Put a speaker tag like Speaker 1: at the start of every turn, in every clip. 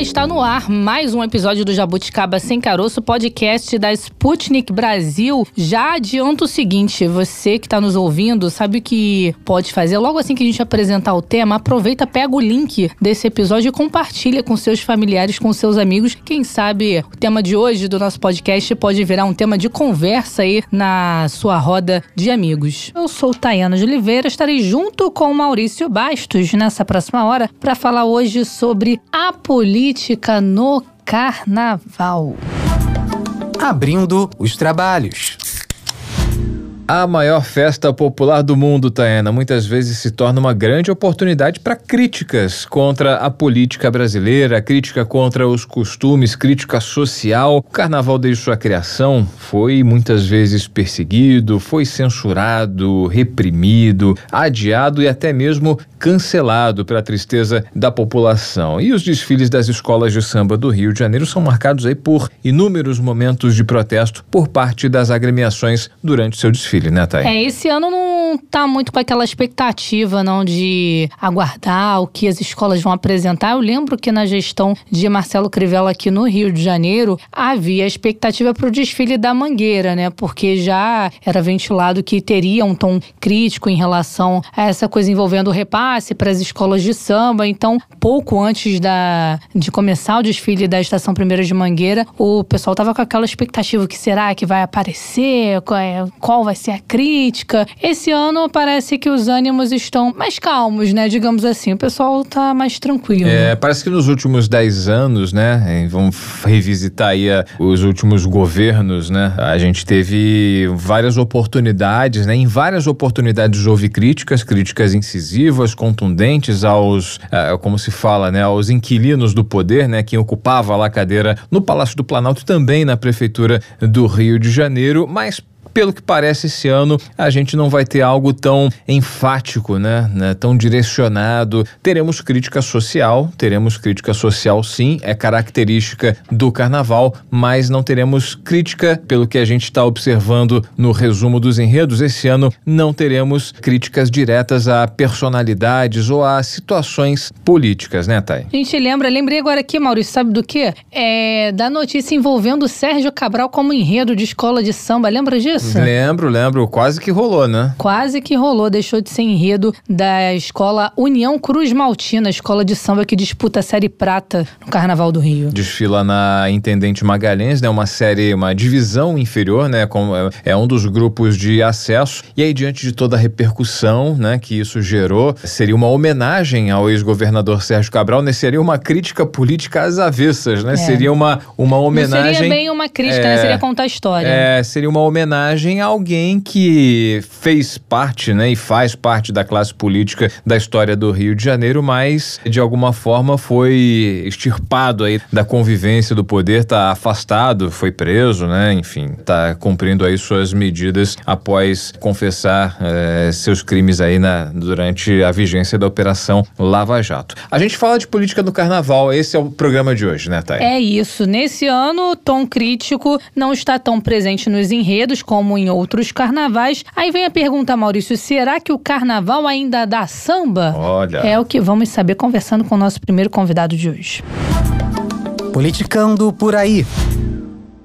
Speaker 1: Está no ar mais um episódio do Jabuticaba Sem Caroço, podcast da Sputnik Brasil. Já adianto o seguinte: você que está nos ouvindo, sabe o que pode fazer? Logo assim que a gente apresentar o tema, aproveita, pega o link desse episódio e compartilha com seus familiares, com seus amigos. Quem sabe o tema de hoje do nosso podcast pode virar um tema de conversa aí na sua roda de amigos. Eu sou Tayana de Oliveira, estarei junto com Maurício Bastos nessa próxima hora para falar hoje sobre a política política no carnaval.
Speaker 2: Abrindo os trabalhos.
Speaker 3: A maior festa popular do mundo, Taena, muitas vezes se torna uma grande oportunidade para críticas contra a política brasileira, crítica contra os costumes, crítica social. O carnaval, desde sua criação, foi muitas vezes perseguido, foi censurado, reprimido, adiado e até mesmo cancelado pela tristeza da população. E os desfiles das escolas de samba do Rio de Janeiro são marcados aí por inúmeros momentos de protesto por parte das agremiações durante seu desfile né, Thay?
Speaker 1: É, esse ano não tá muito com aquela expectativa, não, de aguardar o que as escolas vão apresentar. Eu lembro que na gestão de Marcelo Crivella aqui no Rio de Janeiro, havia expectativa para o desfile da Mangueira, né? Porque já era ventilado que teria um tom crítico em relação a essa coisa envolvendo o repasse para as escolas de samba. Então, pouco antes da, de começar o desfile da Estação Primeira de Mangueira, o pessoal tava com aquela expectativa: que será que vai aparecer? Qual, é, qual vai a crítica. Esse ano parece que os ânimos estão mais calmos, né? Digamos assim. O pessoal tá mais tranquilo.
Speaker 3: É, parece que nos últimos 10 anos, né? Vamos revisitar aí a, os últimos governos, né? A gente teve várias oportunidades, né? Em várias oportunidades houve críticas, críticas incisivas, contundentes aos, uh, como se fala, né? Aos inquilinos do poder, né? Quem ocupava lá a cadeira no Palácio do Planalto também na Prefeitura do Rio de Janeiro, mas pelo que parece, esse ano a gente não vai ter algo tão enfático, né? né? Tão direcionado. Teremos crítica social, teremos crítica social sim, é característica do carnaval, mas não teremos crítica, pelo que a gente está observando no resumo dos enredos. Esse ano não teremos críticas diretas a personalidades ou a situações políticas, né, Thay?
Speaker 1: A gente lembra, lembrei agora aqui, Maurício, sabe do quê? É da notícia envolvendo Sérgio Cabral como enredo de escola de samba. Lembra disso?
Speaker 3: Lembro, lembro. Quase que rolou, né?
Speaker 1: Quase que rolou. Deixou de ser enredo da escola União Cruz Maltina, escola de samba que disputa a Série Prata no Carnaval do Rio.
Speaker 3: Desfila na Intendente Magalhães, né? Uma série, uma divisão inferior, né? É, é um dos grupos de acesso. E aí, diante de toda a repercussão, né? Que isso gerou, seria uma homenagem ao ex-governador Sérgio Cabral, né? Seria uma crítica política às avessas, né? É. Seria uma, uma homenagem... Não
Speaker 1: seria bem uma crítica, né? é, né? Seria contar a história.
Speaker 3: É, seria uma homenagem homenagem a alguém que fez parte, né, e faz parte da classe política da história do Rio de Janeiro, mas de alguma forma foi extirpado aí da convivência do poder, tá afastado, foi preso, né, enfim, tá cumprindo aí suas medidas após confessar eh, seus crimes aí na, durante a vigência da Operação Lava Jato. A gente fala de política no Carnaval, esse é o programa de hoje, né, Thay?
Speaker 1: É isso. Nesse ano, o tom crítico não está tão presente nos enredos como como em outros carnavais. Aí vem a pergunta, Maurício: será que o carnaval ainda dá samba?
Speaker 3: Olha.
Speaker 1: É o que vamos saber conversando com o nosso primeiro convidado de hoje.
Speaker 2: Politicando por aí.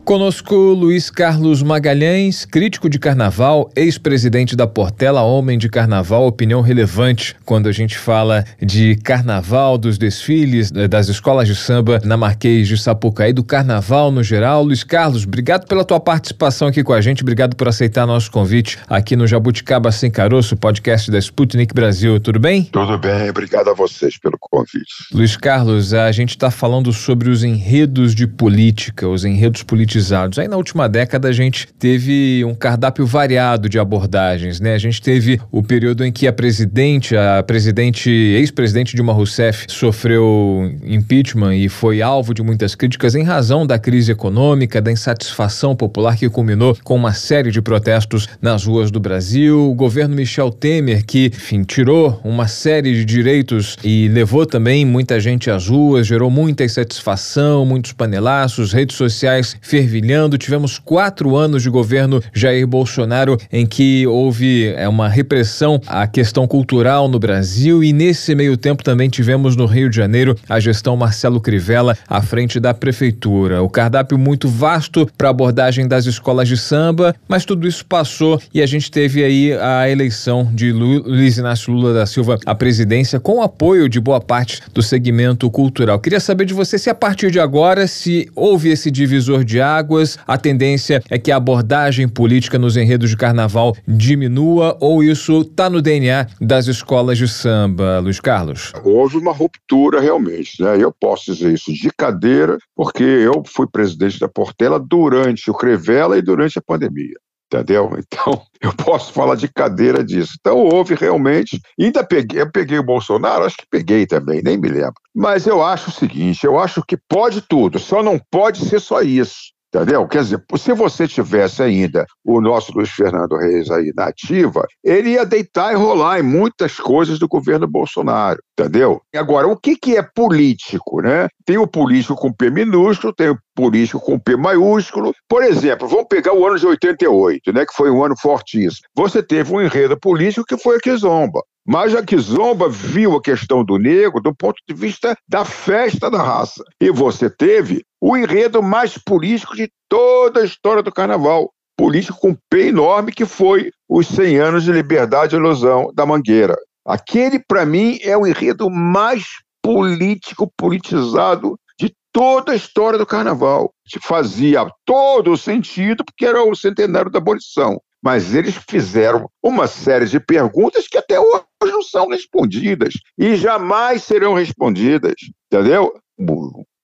Speaker 3: Conosco Luiz Carlos Magalhães, crítico de carnaval, ex-presidente da Portela, homem de carnaval, opinião relevante quando a gente fala de carnaval, dos desfiles, das escolas de samba na Marquês de Sapucaí, do carnaval no geral. Luiz Carlos, obrigado pela tua participação aqui com a gente, obrigado por aceitar nosso convite aqui no Jabuticaba Sem Caroço, podcast da Sputnik Brasil. Tudo bem?
Speaker 4: Tudo bem, obrigado a vocês pelo convite.
Speaker 3: Luiz Carlos, a gente está falando sobre os enredos de política, os enredos políticos Aí na última década a gente teve um cardápio variado de abordagens, né? A gente teve o período em que a presidente, a presidente, ex-presidente Dilma Rousseff sofreu impeachment e foi alvo de muitas críticas em razão da crise econômica, da insatisfação popular que culminou com uma série de protestos nas ruas do Brasil. O governo Michel Temer que, enfim, tirou uma série de direitos e levou também muita gente às ruas, gerou muita insatisfação, muitos panelaços, redes sociais fervilhando. Tivemos quatro anos de governo Jair Bolsonaro em que houve é, uma repressão à questão cultural no Brasil e nesse meio tempo também tivemos no Rio de Janeiro a gestão Marcelo Crivella à frente da prefeitura. O cardápio muito vasto para abordagem das escolas de samba, mas tudo isso passou e a gente teve aí a eleição de Luiz Inácio Lula da Silva à presidência com o apoio de boa parte do segmento cultural. Queria saber de você se a partir de agora se houve esse divisor de águas, a tendência é que a abordagem política nos enredos de carnaval diminua ou isso está no DNA das escolas de samba, Luiz Carlos?
Speaker 4: Houve uma ruptura realmente, né? Eu posso dizer isso de cadeira, porque eu fui presidente da Portela durante o Crevela e durante a pandemia entendeu? Então, eu posso falar de cadeira disso. Então, houve realmente, ainda peguei, eu peguei o Bolsonaro, acho que peguei também, nem me lembro. Mas eu acho o seguinte, eu acho que pode tudo, só não pode ser só isso. Entendeu? Quer dizer, se você tivesse ainda o nosso Luiz Fernando Reis aí na ativa, ele ia deitar e rolar em muitas coisas do governo Bolsonaro, entendeu? Agora, o que, que é político, né? Tem o político com P minúsculo, tem o político com P maiúsculo. Por exemplo, vamos pegar o ano de 88, né, que foi um ano fortíssimo. Você teve um enredo político que foi a Kizomba. Mas a Kizomba viu a questão do negro do ponto de vista da festa da raça. E você teve o enredo mais político de toda a história do carnaval. Político com P enorme, que foi os 100 anos de liberdade e ilusão da Mangueira. Aquele, para mim, é o enredo mais político, politizado de toda a história do carnaval. Fazia todo o sentido, porque era o centenário da abolição. Mas eles fizeram uma série de perguntas que até hoje não são respondidas e jamais serão respondidas, entendeu?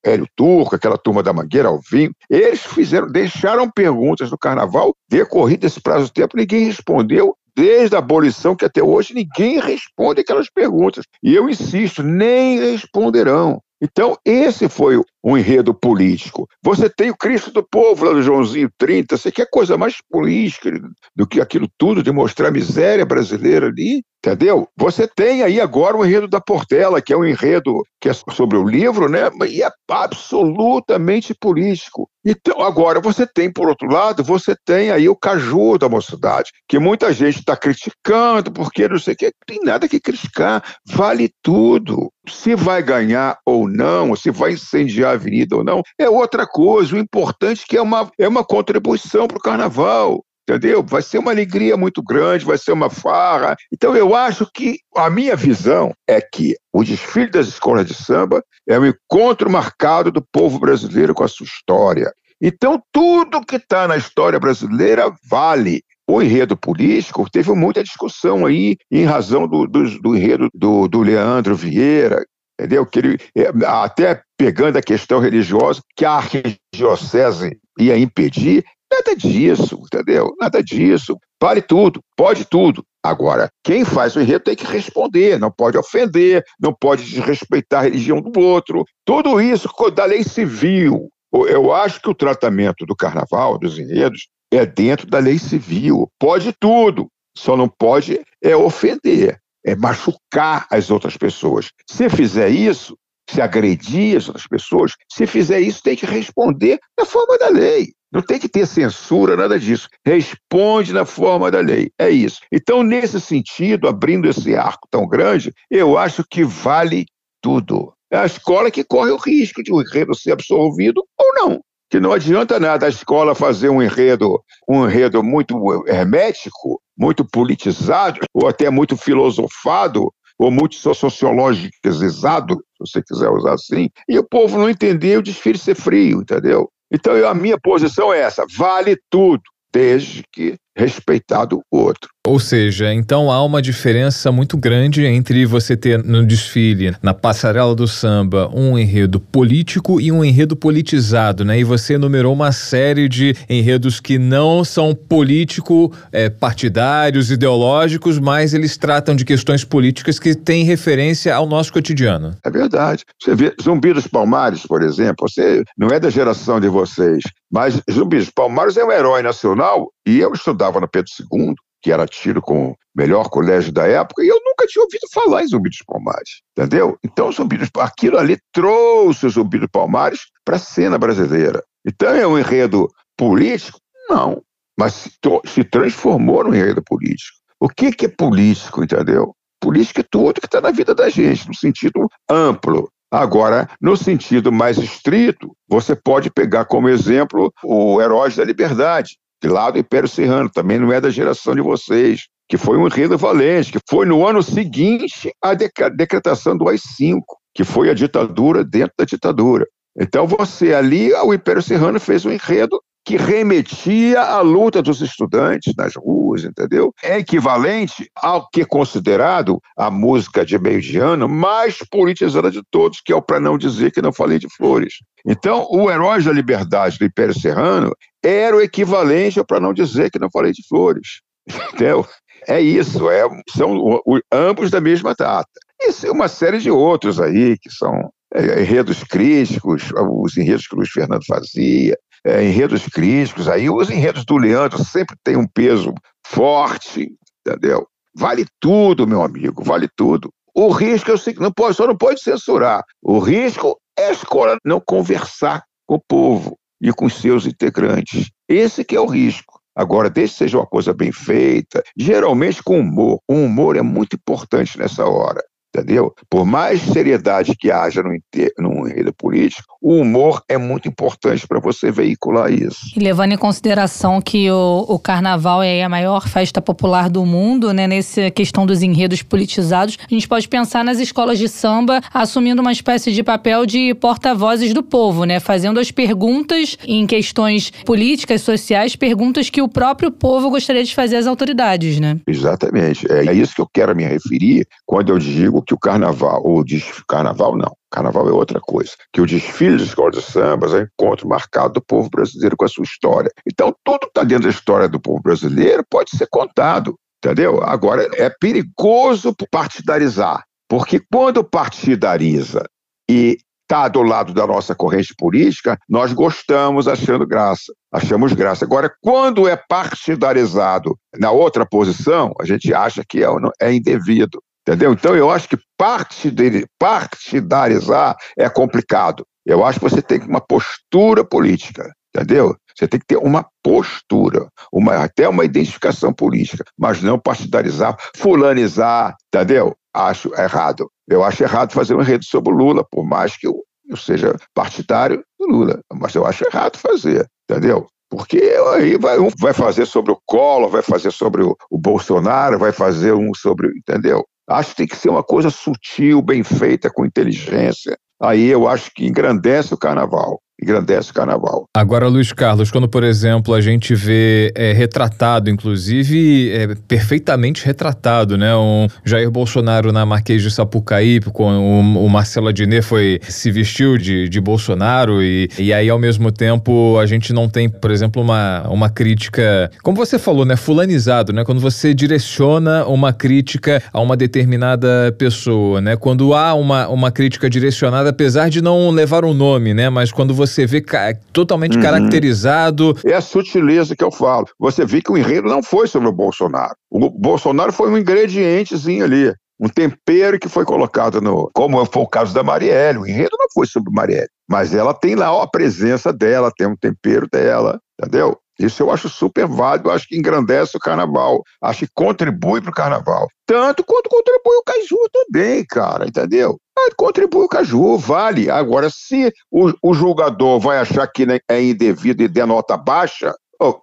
Speaker 4: Hélio Turco, aquela turma da Mangueira ao vinho, eles fizeram, deixaram perguntas no carnaval, decorrido esse prazo de tempo, ninguém respondeu, desde a abolição que até hoje ninguém responde aquelas perguntas. E eu insisto, nem responderão. Então, esse foi um enredo político. Você tem o Cristo do Povo lá do Joãozinho 30, você quer coisa mais política do que aquilo tudo de mostrar a miséria brasileira ali? Entendeu? Você tem aí agora o enredo da Portela, que é um enredo que é sobre o livro, né? E é absolutamente político. Então, agora você tem, por outro lado, você tem aí o Caju da mocidade, que muita gente está criticando, porque não sei o que, tem nada que criticar, vale tudo. Se vai ganhar ou não, se vai incendiar a avenida ou não, é outra coisa. O importante é que é uma, é uma contribuição para o carnaval entendeu? Vai ser uma alegria muito grande, vai ser uma farra. Então eu acho que a minha visão é que o desfile das escolas de samba é um encontro marcado do povo brasileiro com a sua história. Então tudo que está na história brasileira vale. O enredo político teve muita discussão aí em razão do, do, do enredo do, do Leandro Vieira, entendeu? Que ele, é, até pegando a questão religiosa, que a arquidiocese ia impedir, Nada disso, entendeu? Nada disso. Vale tudo, pode tudo. Agora, quem faz o enredo tem que responder, não pode ofender, não pode desrespeitar a religião do outro. Tudo isso da lei civil. Eu acho que o tratamento do carnaval, dos enredos, é dentro da lei civil. Pode tudo, só não pode é ofender, é machucar as outras pessoas. Se fizer isso, se agredir as outras pessoas, se fizer isso, tem que responder na forma da lei. Não tem que ter censura, nada disso. Responde na forma da lei. É isso. Então, nesse sentido, abrindo esse arco tão grande, eu acho que vale tudo. É a escola que corre o risco de um enredo ser absolvido ou não. Que não adianta nada a escola fazer um enredo, um enredo muito hermético, muito politizado, ou até muito filosofado, ou muito sociologizado, se você quiser usar assim, e o povo não entender o desfile ser frio, entendeu? Então, eu, a minha posição é essa: vale tudo, desde que respeitado o outro.
Speaker 3: Ou seja, então há uma diferença muito grande entre você ter no desfile, na passarela do samba, um enredo político e um enredo politizado, né? E você enumerou uma série de enredos que não são político-partidários, é, ideológicos, mas eles tratam de questões políticas que têm referência ao nosso cotidiano.
Speaker 4: É verdade. Você vê Zumbi dos Palmares, por exemplo, você não é da geração de vocês, mas Zumbi dos Palmares é um herói nacional e eu estudava no Pedro II que era tido como o melhor colégio da época, e eu nunca tinha ouvido falar em Zumbi dos Palmares, entendeu? Então, Zumbi dos, aquilo ali trouxe o Zumbi dos Palmares para a cena brasileira. Então, é um enredo político? Não, mas se, se transformou num enredo político. O que, que é político, entendeu? Política é tudo que está na vida da gente, no sentido amplo. Agora, no sentido mais estrito, você pode pegar como exemplo o Heróis da Liberdade, lá do Império Serrano, também não é da geração de vocês, que foi um enredo valente, que foi no ano seguinte à decretação do AI-5, que foi a ditadura dentro da ditadura. Então você ali, o Império Serrano fez um enredo que remetia à luta dos estudantes nas ruas, entendeu? É equivalente ao que é considerado a música de meio de ano mais politizada de todos, que é o para não dizer que não falei de flores. Então, o Heróis da Liberdade do Império Serrano era o equivalente ao para não dizer que não falei de flores. Entendeu? É isso, é, são ambos da mesma data. E uma série de outros aí, que são é, enredos críticos, os enredos que o Luiz Fernando fazia, é, enredos críticos, aí os enredos do Leandro sempre têm um peso forte, entendeu? Vale tudo, meu amigo, vale tudo. O risco, eu sei que não pode, só não pode censurar. O risco é a escola não conversar com o povo e com seus integrantes. Esse que é o risco. Agora, desde que seja uma coisa bem feita, geralmente com humor. O humor é muito importante nessa hora entendeu? Por mais seriedade que haja no, no enredo político, o humor é muito importante para você veicular isso.
Speaker 1: E levando em consideração que o, o carnaval é a maior festa popular do mundo, né, nessa questão dos enredos politizados, a gente pode pensar nas escolas de samba assumindo uma espécie de papel de porta-vozes do povo, né, fazendo as perguntas em questões políticas, sociais, perguntas que o próprio povo gostaria de fazer às autoridades, né?
Speaker 4: Exatamente. É isso que eu quero me referir quando eu digo que o carnaval, ou o carnaval não, carnaval é outra coisa, que o desfile de escolas de sambas é encontro marcado do povo brasileiro com a sua história. Então, tudo que está dentro da história do povo brasileiro pode ser contado, entendeu? Agora, é perigoso partidarizar, porque quando partidariza e está do lado da nossa corrente política, nós gostamos achando graça, achamos graça. Agora, quando é partidarizado na outra posição, a gente acha que é, é indevido. Entendeu? Então eu acho que partidarizar é complicado. Eu acho que você tem uma postura política, entendeu? Você tem que ter uma postura, uma, até uma identificação política, mas não partidarizar, fulanizar, entendeu? Acho errado. Eu acho errado fazer um enredo sobre o Lula, por mais que eu, eu seja partidário do Lula, mas eu acho errado fazer, entendeu? Porque aí vai, um vai fazer sobre o Collor, vai fazer sobre o, o Bolsonaro, vai fazer um sobre, entendeu? Acho que tem que ser uma coisa sutil, bem feita, com inteligência. Aí eu acho que engrandece o carnaval engrandece o carnaval.
Speaker 3: Agora, Luiz Carlos, quando, por exemplo, a gente vê é, retratado, inclusive é, perfeitamente retratado, né? Um Jair Bolsonaro na Marquês de Sapucaí, com o, o Marcelo Adnet foi se vestiu de, de Bolsonaro e, e aí, ao mesmo tempo, a gente não tem, por exemplo, uma, uma crítica, como você falou, né? Fulanizado, né? Quando você direciona uma crítica a uma determinada pessoa, né? Quando há uma, uma crítica direcionada, apesar de não levar um nome, né? Mas quando você você vê ca totalmente uhum. caracterizado.
Speaker 4: É a sutileza que eu falo. Você vê que o enredo não foi sobre o Bolsonaro. O Bolsonaro foi um ingredientezinho ali um tempero que foi colocado no. Como foi o caso da Marielle. O enredo não foi sobre Marielle, mas ela tem lá a presença dela, tem um tempero dela, entendeu? Isso eu acho super válido, acho que engrandece o carnaval, acho que contribui para o carnaval. Tanto quanto contribui o Caju também, cara, entendeu? Contribui o Caju, vale. Agora, se o, o julgador vai achar que é indevido e denota baixa,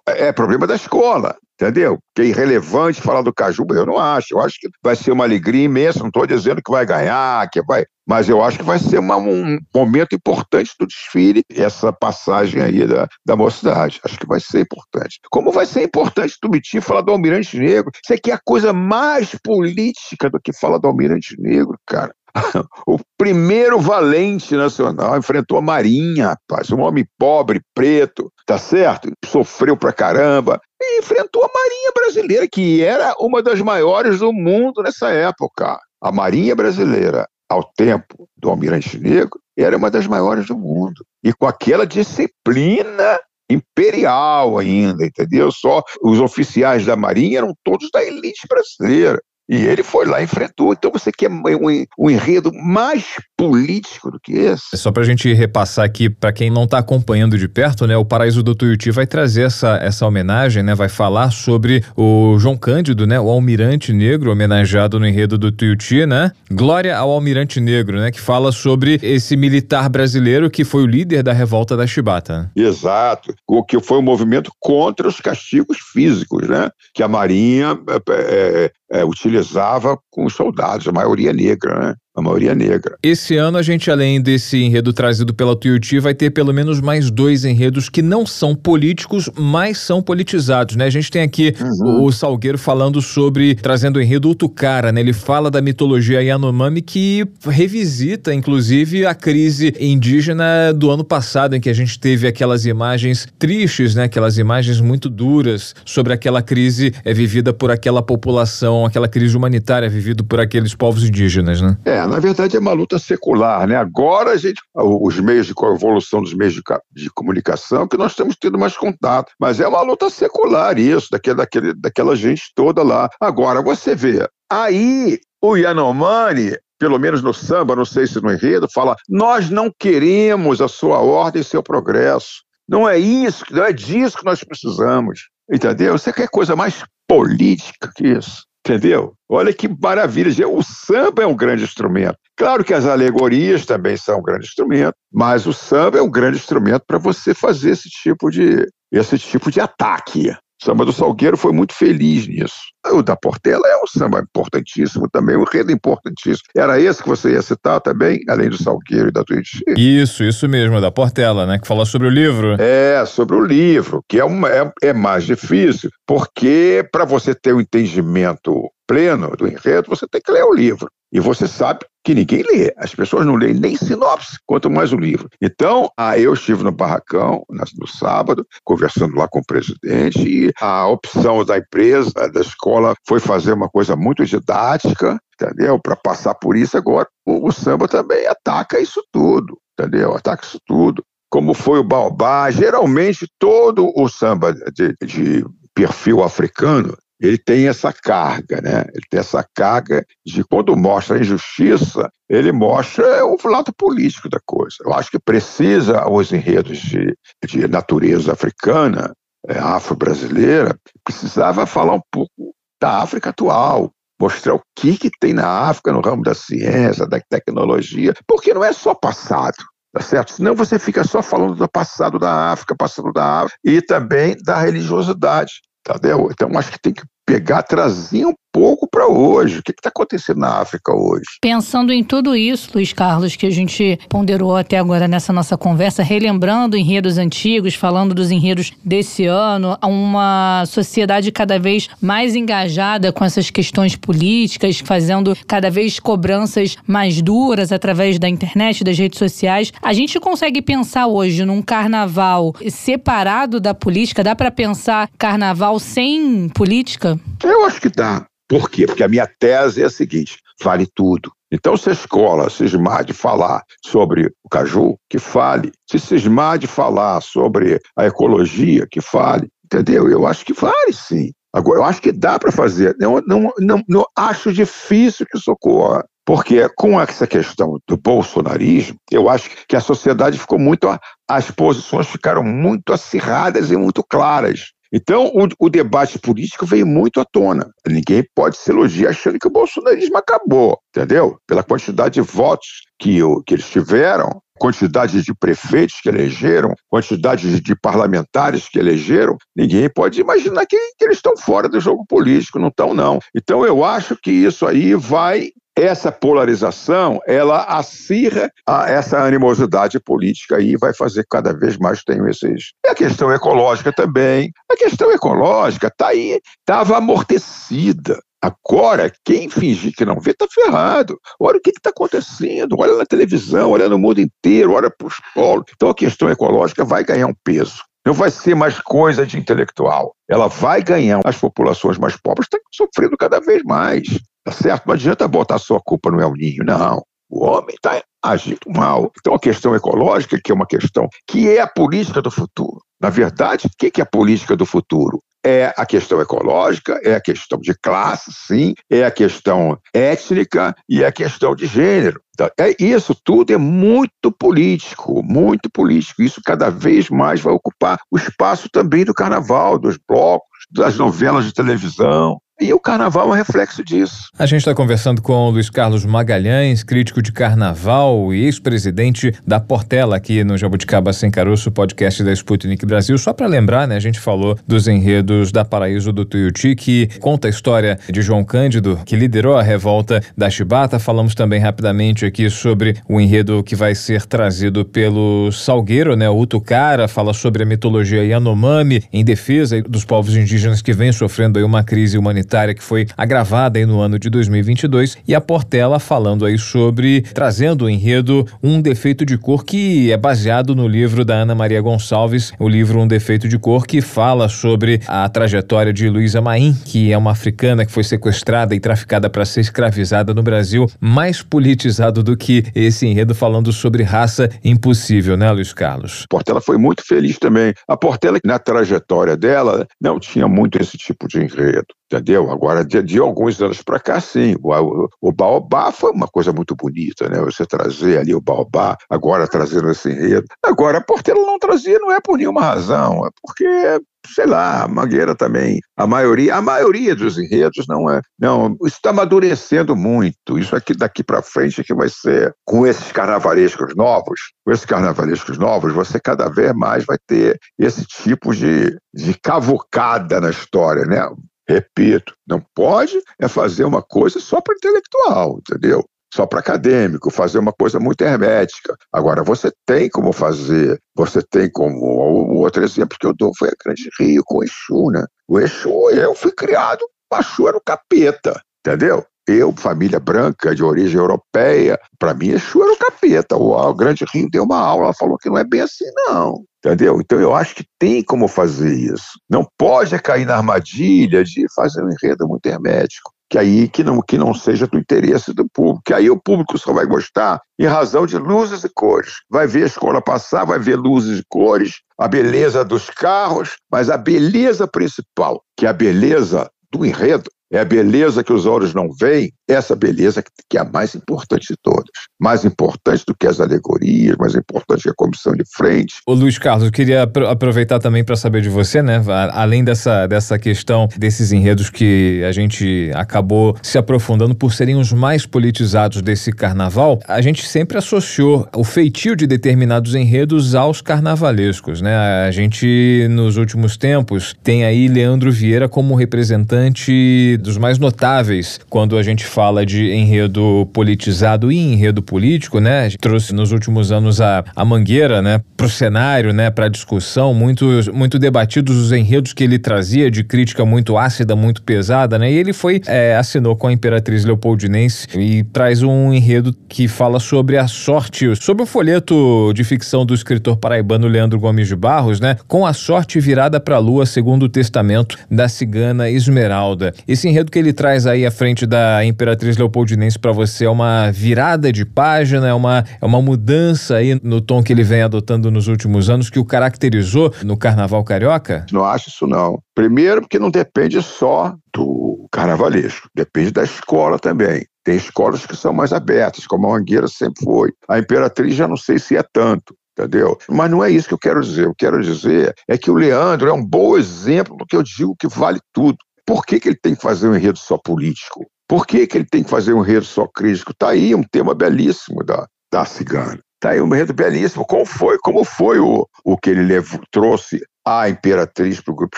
Speaker 4: é problema da escola, entendeu? Que é irrelevante falar do Caju, eu não acho. Eu acho que vai ser uma alegria imensa, não estou dizendo que vai ganhar, que vai. Mas eu acho que vai ser uma, um momento importante do desfile, essa passagem aí da, da mocidade. Acho que vai ser importante. Como vai ser importante Tubiti falar do Almirante Negro? Isso aqui é a coisa mais política do que falar do Almirante Negro, cara. o primeiro valente nacional enfrentou a Marinha, rapaz, um homem pobre, preto, tá certo? Sofreu pra caramba e enfrentou a Marinha brasileira, que era uma das maiores do mundo nessa época. A Marinha brasileira, ao tempo do Almirante Negro, era uma das maiores do mundo. E com aquela disciplina imperial ainda, entendeu? Só os oficiais da Marinha eram todos da elite brasileira. E ele foi lá e enfrentou. Então você quer um, um enredo mais político do que esse?
Speaker 3: É só para a gente repassar aqui, para quem não está acompanhando de perto, né? O Paraíso do Tuiuti vai trazer essa, essa homenagem, né? Vai falar sobre o João Cândido, né? O almirante negro, homenageado no enredo do Tuiuti, né? Glória ao almirante negro, né? Que fala sobre esse militar brasileiro que foi o líder da revolta da Chibata.
Speaker 4: Exato. O que foi um movimento contra os castigos físicos, né? Que a Marinha é, é, utilizava com os soldados, a maioria negra, né? A maioria negra.
Speaker 3: Esse ano a gente, além desse enredo trazido pela Tuiuti, vai ter pelo menos mais dois enredos que não são políticos, mas são politizados, né? A gente tem aqui uhum. o Salgueiro falando sobre, trazendo o enredo Utucara, né? Ele fala da mitologia Yanomami que revisita, inclusive, a crise indígena do ano passado, em que a gente teve aquelas imagens tristes, né? Aquelas imagens muito duras sobre aquela crise é vivida por aquela população, aquela crise humanitária vivida por aqueles povos indígenas, né?
Speaker 4: É, na verdade é uma luta secular, né? Agora a gente, os meios de evolução dos meios de, de, comunicação, que nós temos tido mais contato, mas é uma luta secular isso, daquele, daquele, daquela gente toda lá. Agora você vê, aí o Yanomami pelo menos no samba, não sei se no enredo, fala: nós não queremos a sua ordem e seu progresso. Não é isso, não é disso que nós precisamos. Entendeu? Você quer coisa mais política que isso? Entendeu? Olha que maravilha. O samba é um grande instrumento. Claro que as alegorias também são um grande instrumento, mas o samba é um grande instrumento para você fazer esse tipo de, esse tipo de ataque. O samba do Salgueiro foi muito feliz nisso. O da Portela é um samba importantíssimo também, um enredo importantíssimo. Era esse que você ia citar também, além do Salgueiro e da Twitch?
Speaker 3: Isso, isso mesmo, da Portela, né? Que fala sobre o livro.
Speaker 4: É, sobre o livro, que é, uma, é, é mais difícil, porque para você ter o um entendimento pleno do enredo, você tem que ler o livro. E você sabe que ninguém lê. As pessoas não leem nem sinopse, quanto mais o livro. Então, ah, eu estive no Barracão no sábado, conversando lá com o presidente, e a opção da empresa, da escola, foi fazer uma coisa muito didática, entendeu? Para passar por isso agora, o, o samba também ataca isso tudo, entendeu? Ataca isso tudo. Como foi o Baobá, geralmente todo o samba de, de perfil africano ele tem essa carga, né? Ele tem essa carga de quando mostra a injustiça, ele mostra o lado político da coisa. Eu acho que precisa os enredos de, de natureza africana, é, afro-brasileira, precisava falar um pouco da África atual, mostrar o que, que tem na África no ramo da ciência, da tecnologia, porque não é só passado. Tá certo? Senão você fica só falando do passado da África, passado da África, e também da religiosidade. Entendeu? Então, acho que tem que pegar, trazer um pouco para hoje. O que está acontecendo na África hoje?
Speaker 1: Pensando em tudo isso, Luiz Carlos, que a gente ponderou até agora nessa nossa conversa, relembrando enredos antigos, falando dos enredos desse ano, uma sociedade cada vez mais engajada com essas questões políticas, fazendo cada vez cobranças mais duras através da internet, das redes sociais. A gente consegue pensar hoje num carnaval separado da política? Dá para pensar carnaval sem política?
Speaker 4: Eu acho que dá. Por quê? Porque a minha tese é a seguinte: vale tudo. Então, se a escola cismar de falar sobre o caju, que fale. Se cismar de falar sobre a ecologia, que fale. Entendeu? Eu acho que vale sim. Agora, eu acho que dá para fazer. Não, não, não, não, acho difícil que isso ocorra. Porque com essa questão do bolsonarismo, eu acho que a sociedade ficou muito. As posições ficaram muito acirradas e muito claras. Então, o, o, debate político veio muito à tona. Ninguém pode se elogiar achando que o bolsonarismo acabou, entendeu? Pela quantidade de votos que, que eles tiveram, quantidade de prefeitos que elegeram, quantidade de parlamentares que elegeram, ninguém pode imaginar que, que eles estão fora do jogo político, não estão, não. Então, eu acho que isso aí vai essa polarização, ela acirra essa animosidade política e vai fazer cada vez mais tenham esses. E a questão ecológica também. A questão ecológica está aí, estava amortecida. Agora, quem fingir que não vê, está ferrado. Olha o que está acontecendo, olha na televisão, olha no mundo inteiro, olha para os polos. Então a questão ecológica vai ganhar um peso. Não vai ser mais coisa de intelectual. Ela vai ganhar. As populações mais pobres estão sofrendo cada vez mais. Tá certo? Não adianta botar sua culpa no El Ninho, não. O homem está agindo mal. Então, a questão ecológica, que é uma questão que é a política do futuro. Na verdade, o que é a política do futuro? É a questão ecológica, é a questão de classe, sim, é a questão étnica e é a questão de gênero. Então, é, isso tudo é muito político, muito político. Isso cada vez mais vai ocupar o espaço também do carnaval, dos blocos, das novelas de televisão, e o carnaval é um reflexo disso.
Speaker 3: A gente está conversando com o Luiz Carlos Magalhães, crítico de carnaval e ex-presidente da Portela aqui no Jabuticaba Sem Caroço, podcast da Sputnik Brasil. Só para lembrar, né, a gente falou dos enredos da Paraíso do Tuiuti, que conta a história de João Cândido, que liderou a revolta da Chibata. Falamos também rapidamente aqui sobre o enredo que vai ser trazido pelo Salgueiro, né, o Utucara, fala sobre a mitologia Yanomami em defesa dos povos indígenas que vêm sofrendo aí uma crise humanitária que foi agravada aí no ano de 2022 e a Portela falando aí sobre trazendo o enredo Um Defeito de Cor que é baseado no livro da Ana Maria Gonçalves, o livro Um Defeito de Cor que fala sobre a trajetória de Luísa Maim, que é uma africana que foi sequestrada e traficada para ser escravizada no Brasil, mais politizado do que esse enredo falando sobre raça impossível, né, Luiz Carlos?
Speaker 4: Portela foi muito feliz também. A Portela, na trajetória dela, não tinha muito esse tipo de enredo entendeu? Agora, de, de alguns anos para cá, sim. O, o, o, Baobá foi uma coisa muito bonita, né? Você trazer ali o Baobá, agora trazendo esse enredo. Agora, a Portela não trazia, não é por nenhuma razão, é porque sei lá, a Mangueira também, a maioria, a maioria dos enredos não é, não, está amadurecendo muito. Isso aqui daqui para frente é que vai ser com esses carnavalescos novos, com esses carnavalescos novos, você cada vez mais vai ter esse tipo de, de cavucada na história, né? Repito, não pode é fazer uma coisa só para intelectual, entendeu? Só para acadêmico, fazer uma coisa muito hermética. Agora, você tem como fazer, você tem como. O outro exemplo que eu dou foi a Grande Rio com o Exu, né? O Exu, eu fui criado, o Exu era o capeta, entendeu? Eu, família branca, de origem europeia, para mim, Exu era o capeta. O, o Grande Rio deu uma aula, falou que não é bem assim, não. Entendeu? Então eu acho que tem como fazer isso. Não pode cair na armadilha de fazer um enredo muito hermético. Que aí que não, que não seja do interesse do público. Que aí o público só vai gostar em razão de luzes e cores. Vai ver a escola passar, vai ver luzes e cores, a beleza dos carros, mas a beleza principal, que é a beleza do enredo, é a beleza que os olhos não veem, essa beleza que é a mais importante de todas. Mais importante do que as alegorias, mais importante que a comissão de frente.
Speaker 3: O Luiz Carlos, eu queria aproveitar também para saber de você, né? Além dessa, dessa questão desses enredos que a gente acabou se aprofundando por serem os mais politizados desse carnaval, a gente sempre associou o feitio de determinados enredos aos carnavalescos, né? A gente, nos últimos tempos, tem aí Leandro Vieira como representante dos mais notáveis quando a gente fala de enredo politizado e enredo político, né? A trouxe nos últimos anos a, a Mangueira, né, para o cenário, né, para discussão, muito, muito debatidos os enredos que ele trazia de crítica muito ácida, muito pesada, né? E ele foi, é, assinou com a Imperatriz Leopoldinense e traz um enredo que fala sobre a sorte, sobre o folheto de ficção do escritor paraibano Leandro Gomes de Barros, né? Com a sorte virada para a lua, segundo o testamento da cigana Esmeralda. Esse enredo que ele traz aí à frente da Imperatriz Leopoldinense para você é uma virada de página, é uma, é uma mudança aí no tom que ele vem adotando nos últimos anos que o caracterizou no Carnaval Carioca?
Speaker 4: Não acho isso não. Primeiro porque não depende só do carnavalesco, depende da escola também. Tem escolas que são mais abertas, como a Mangueira sempre foi. A Imperatriz já não sei se é tanto entendeu? Mas não é isso que eu quero dizer. Eu quero dizer é que o Leandro é um bom exemplo do que eu digo que vale tudo. Por que, que ele tem que fazer um enredo só político? Por que, que ele tem que fazer um enredo só crítico? Está aí um tema belíssimo da, da cigana. Tá aí um enredo belíssimo. Como foi, como foi o, o que ele levou, trouxe a Imperatriz para o grupo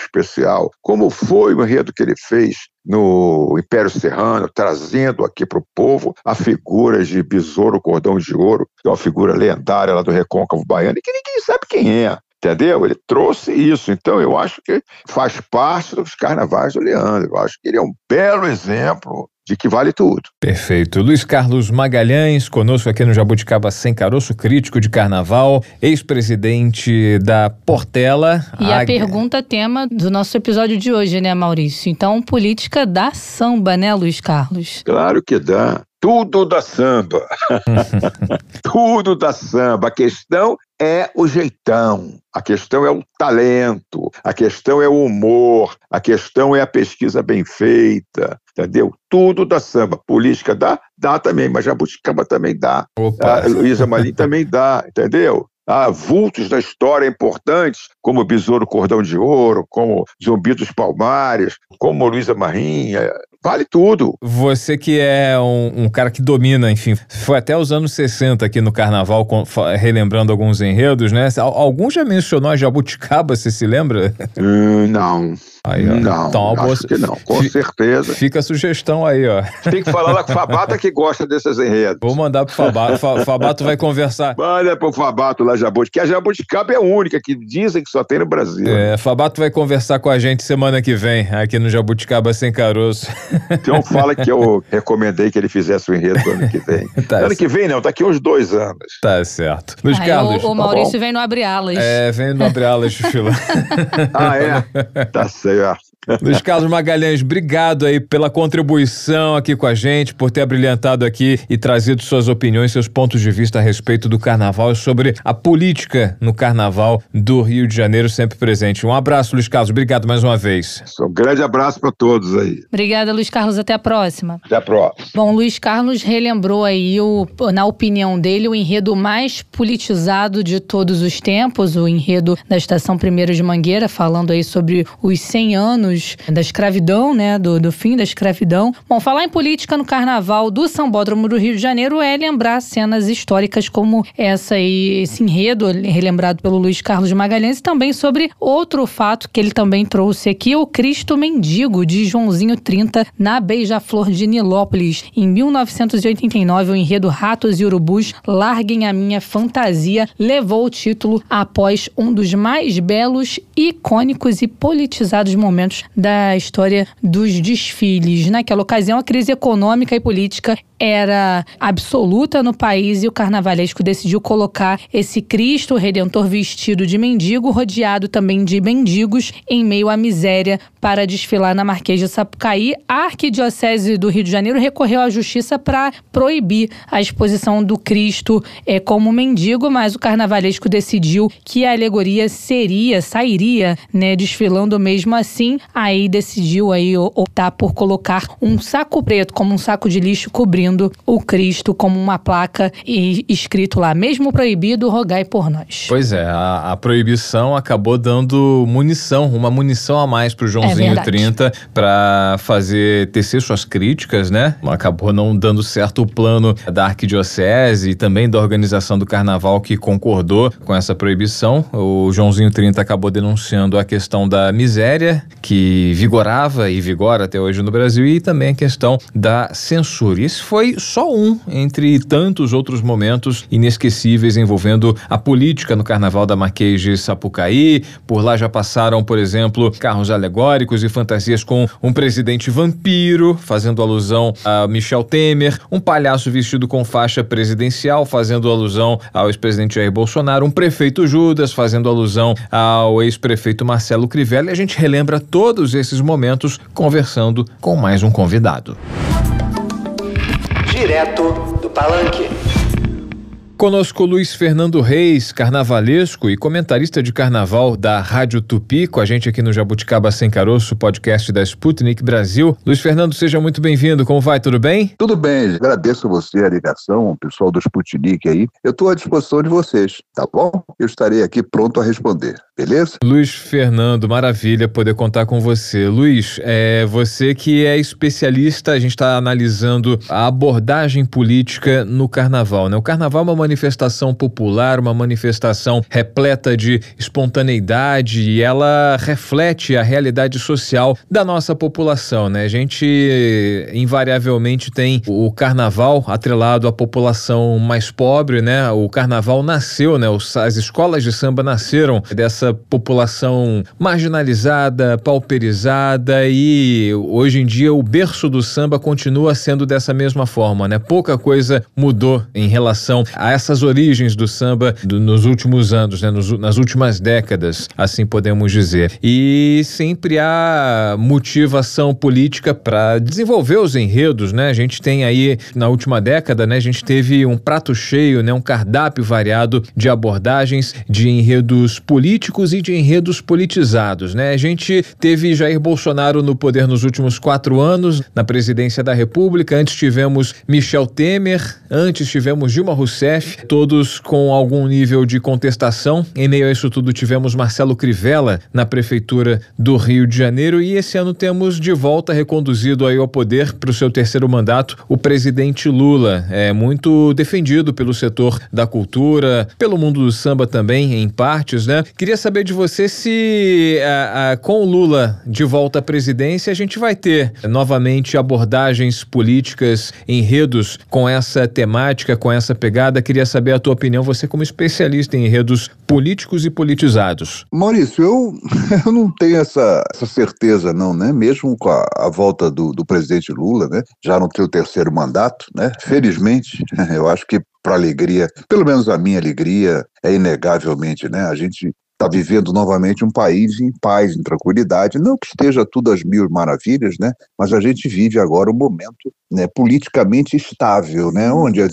Speaker 4: especial? Como foi o enredo que ele fez no Império Serrano, trazendo aqui para o povo a figura de Besouro Cordão de Ouro, que é uma figura lendária lá do Recôncavo Baiano, e que ninguém sabe quem é. Entendeu? Ele trouxe isso. Então, eu acho que faz parte dos carnavais do Leandro. Eu acho que ele é um belo exemplo de que vale tudo.
Speaker 3: Perfeito. Luiz Carlos Magalhães, conosco aqui no Jabuticaba Sem Caroço, crítico de carnaval, ex-presidente da Portela.
Speaker 1: E a, a pergunta tema do nosso episódio de hoje, né, Maurício? Então, política da samba, né, Luiz Carlos?
Speaker 4: Claro que dá. Tudo da samba. Tudo da samba. A questão é o jeitão, a questão é o talento, a questão é o humor, a questão é a pesquisa bem feita, entendeu? Tudo da samba. Política dá? Dá também, mas Jabuticaba também dá. Opa. A Luísa Marim também dá, entendeu? Há vultos da história importantes, como Besouro Cordão de Ouro, como Zumbi dos Palmares, como Luísa Marinha, vale tudo.
Speaker 3: Você que é um, um, cara que domina, enfim, foi até os anos 60 aqui no Carnaval, com, relembrando alguns enredos, né? Algum já mencionou a Jabuticaba, você se lembra?
Speaker 4: Hum, não. Aí, não, então, acho boa... que não, com certeza.
Speaker 3: Fica a sugestão aí, ó.
Speaker 4: Tem que falar lá com o Fabata que gosta desses enredos.
Speaker 3: Vou mandar pro Fabato, Fabato vai conversar.
Speaker 4: Manda pro Fabato lá, Jabuticaba, que a Jabuticaba é a única que dizem que só tem no Brasil.
Speaker 3: É, Fabato vai conversar com a gente semana que vem, aqui no Jabuticaba Sem Caroço.
Speaker 4: Então fala que eu recomendei que ele fizesse o enredo do ano que vem. tá ano que vem não, daqui uns dois anos.
Speaker 3: Tá certo. Luiz
Speaker 1: Aí
Speaker 3: Carlos.
Speaker 1: O, o Maurício tá vem no Abre Alas.
Speaker 3: É, vem no Abre Alas, Fila.
Speaker 4: ah, é? Tá certo.
Speaker 3: Luiz Carlos Magalhães, obrigado aí pela contribuição aqui com a gente, por ter brilhantado aqui e trazido suas opiniões, seus pontos de vista a respeito do carnaval e sobre a política no carnaval do Rio de Janeiro, sempre presente. Um abraço, Luiz Carlos, obrigado mais uma vez.
Speaker 4: Um grande abraço para todos aí.
Speaker 1: Obrigada, Luiz Carlos, até a próxima.
Speaker 4: Até a próxima.
Speaker 1: Bom, Luiz Carlos relembrou aí, o, na opinião dele, o enredo mais politizado de todos os tempos, o enredo da Estação Primeiro de Mangueira, falando aí sobre os 100 anos anos da escravidão, né? Do, do fim da escravidão. Bom, falar em política no carnaval do Sambódromo do Rio de Janeiro é lembrar cenas históricas como essa e esse enredo relembrado pelo Luiz Carlos Magalhães e também sobre outro fato que ele também trouxe aqui, o Cristo Mendigo de Joãozinho 30 na Beija-Flor de Nilópolis. Em 1989, o enredo Ratos e Urubus Larguem a Minha Fantasia levou o título após um dos mais belos, icônicos e politizados momentos da história dos desfiles. Naquela ocasião, a crise econômica e política era absoluta no país e o carnavalesco decidiu colocar esse Cristo Redentor vestido de mendigo, rodeado também de mendigos, em meio à miséria, para desfilar na Marquês de Sapucaí. A Arquidiocese do Rio de Janeiro recorreu à justiça para proibir a exposição do Cristo é, como mendigo, mas o carnavalesco decidiu que a alegoria seria, sairia, né, desfilando mesmo assim. Aí decidiu aí optar por colocar um saco preto como um saco de lixo cobrindo o Cristo como uma placa e escrito lá, mesmo proibido, rogai por nós.
Speaker 3: Pois é, a, a proibição acabou dando munição, uma munição a mais pro Joãozinho é 30 para fazer tecer suas críticas, né? Acabou não dando certo o plano da arquidiocese e também da organização do carnaval que concordou com essa proibição. O Joãozinho 30 acabou denunciando a questão da miséria que vigorava e vigora até hoje no Brasil e também a questão da censura. Isso foi só um entre tantos outros momentos inesquecíveis envolvendo a política no Carnaval da Marquês de Sapucaí. Por lá já passaram, por exemplo, carros alegóricos e fantasias com um presidente vampiro, fazendo alusão a Michel Temer, um palhaço vestido com faixa presidencial, fazendo alusão ao ex-presidente Jair Bolsonaro, um prefeito Judas, fazendo alusão ao ex-prefeito Marcelo Crivella. E a gente relembra todos esses momentos conversando com mais um convidado
Speaker 5: direto do Palanque.
Speaker 3: Conosco Luiz Fernando Reis, carnavalesco e comentarista de carnaval da Rádio Tupi, com a gente aqui no Jabuticaba Sem Caroço, podcast da Sputnik Brasil. Luiz Fernando, seja muito bem-vindo. Como vai? Tudo bem?
Speaker 6: Tudo bem. Agradeço a você a ligação, o pessoal do Sputnik aí. Eu estou à disposição de vocês, tá bom? Eu estarei aqui pronto a responder. Beleza?
Speaker 3: Luiz Fernando, maravilha poder contar com você. Luiz, é você que é especialista, a gente está analisando a abordagem política no carnaval, né? O carnaval é uma manifestação popular, uma manifestação repleta de espontaneidade e ela reflete a realidade social da nossa população, né? A gente invariavelmente tem o carnaval atrelado à população mais pobre, né? O carnaval nasceu, né? As escolas de samba nasceram dessa população marginalizada, pauperizada e hoje em dia o berço do samba continua sendo dessa mesma forma, né? Pouca coisa mudou em relação a essas origens do samba do, nos últimos anos, né? Nos, nas últimas décadas, assim podemos dizer. E sempre há motivação política para desenvolver os enredos, né? A gente tem aí na última década, né? A gente teve um prato cheio, né? Um cardápio variado de abordagens de enredos políticos e de enredos politizados, né? A gente teve Jair Bolsonaro no poder nos últimos quatro anos, na presidência da República. Antes tivemos Michel Temer, antes tivemos Dilma Rousseff, todos com algum nível de contestação. Em meio a isso tudo, tivemos Marcelo Crivella na prefeitura do Rio de Janeiro e esse ano temos de volta reconduzido aí ao poder para o seu terceiro mandato o presidente Lula. É muito defendido pelo setor da cultura, pelo mundo do samba também, em partes, né? Queria saber de você se a, a, com o Lula de volta à presidência a gente vai ter novamente abordagens políticas, enredos com essa temática, com essa pegada. Queria saber a tua opinião, você como especialista em enredos políticos e politizados.
Speaker 6: Maurício, eu, eu não tenho essa, essa certeza não, né? Mesmo com a, a volta do, do presidente Lula, né? Já no seu terceiro mandato, né? Felizmente, eu acho que para alegria, pelo menos a minha alegria, é inegavelmente, né? A gente está vivendo novamente um país em paz, em tranquilidade. Não que esteja tudo às mil maravilhas, né? Mas a gente vive agora um momento né, politicamente estável, né? Onde as,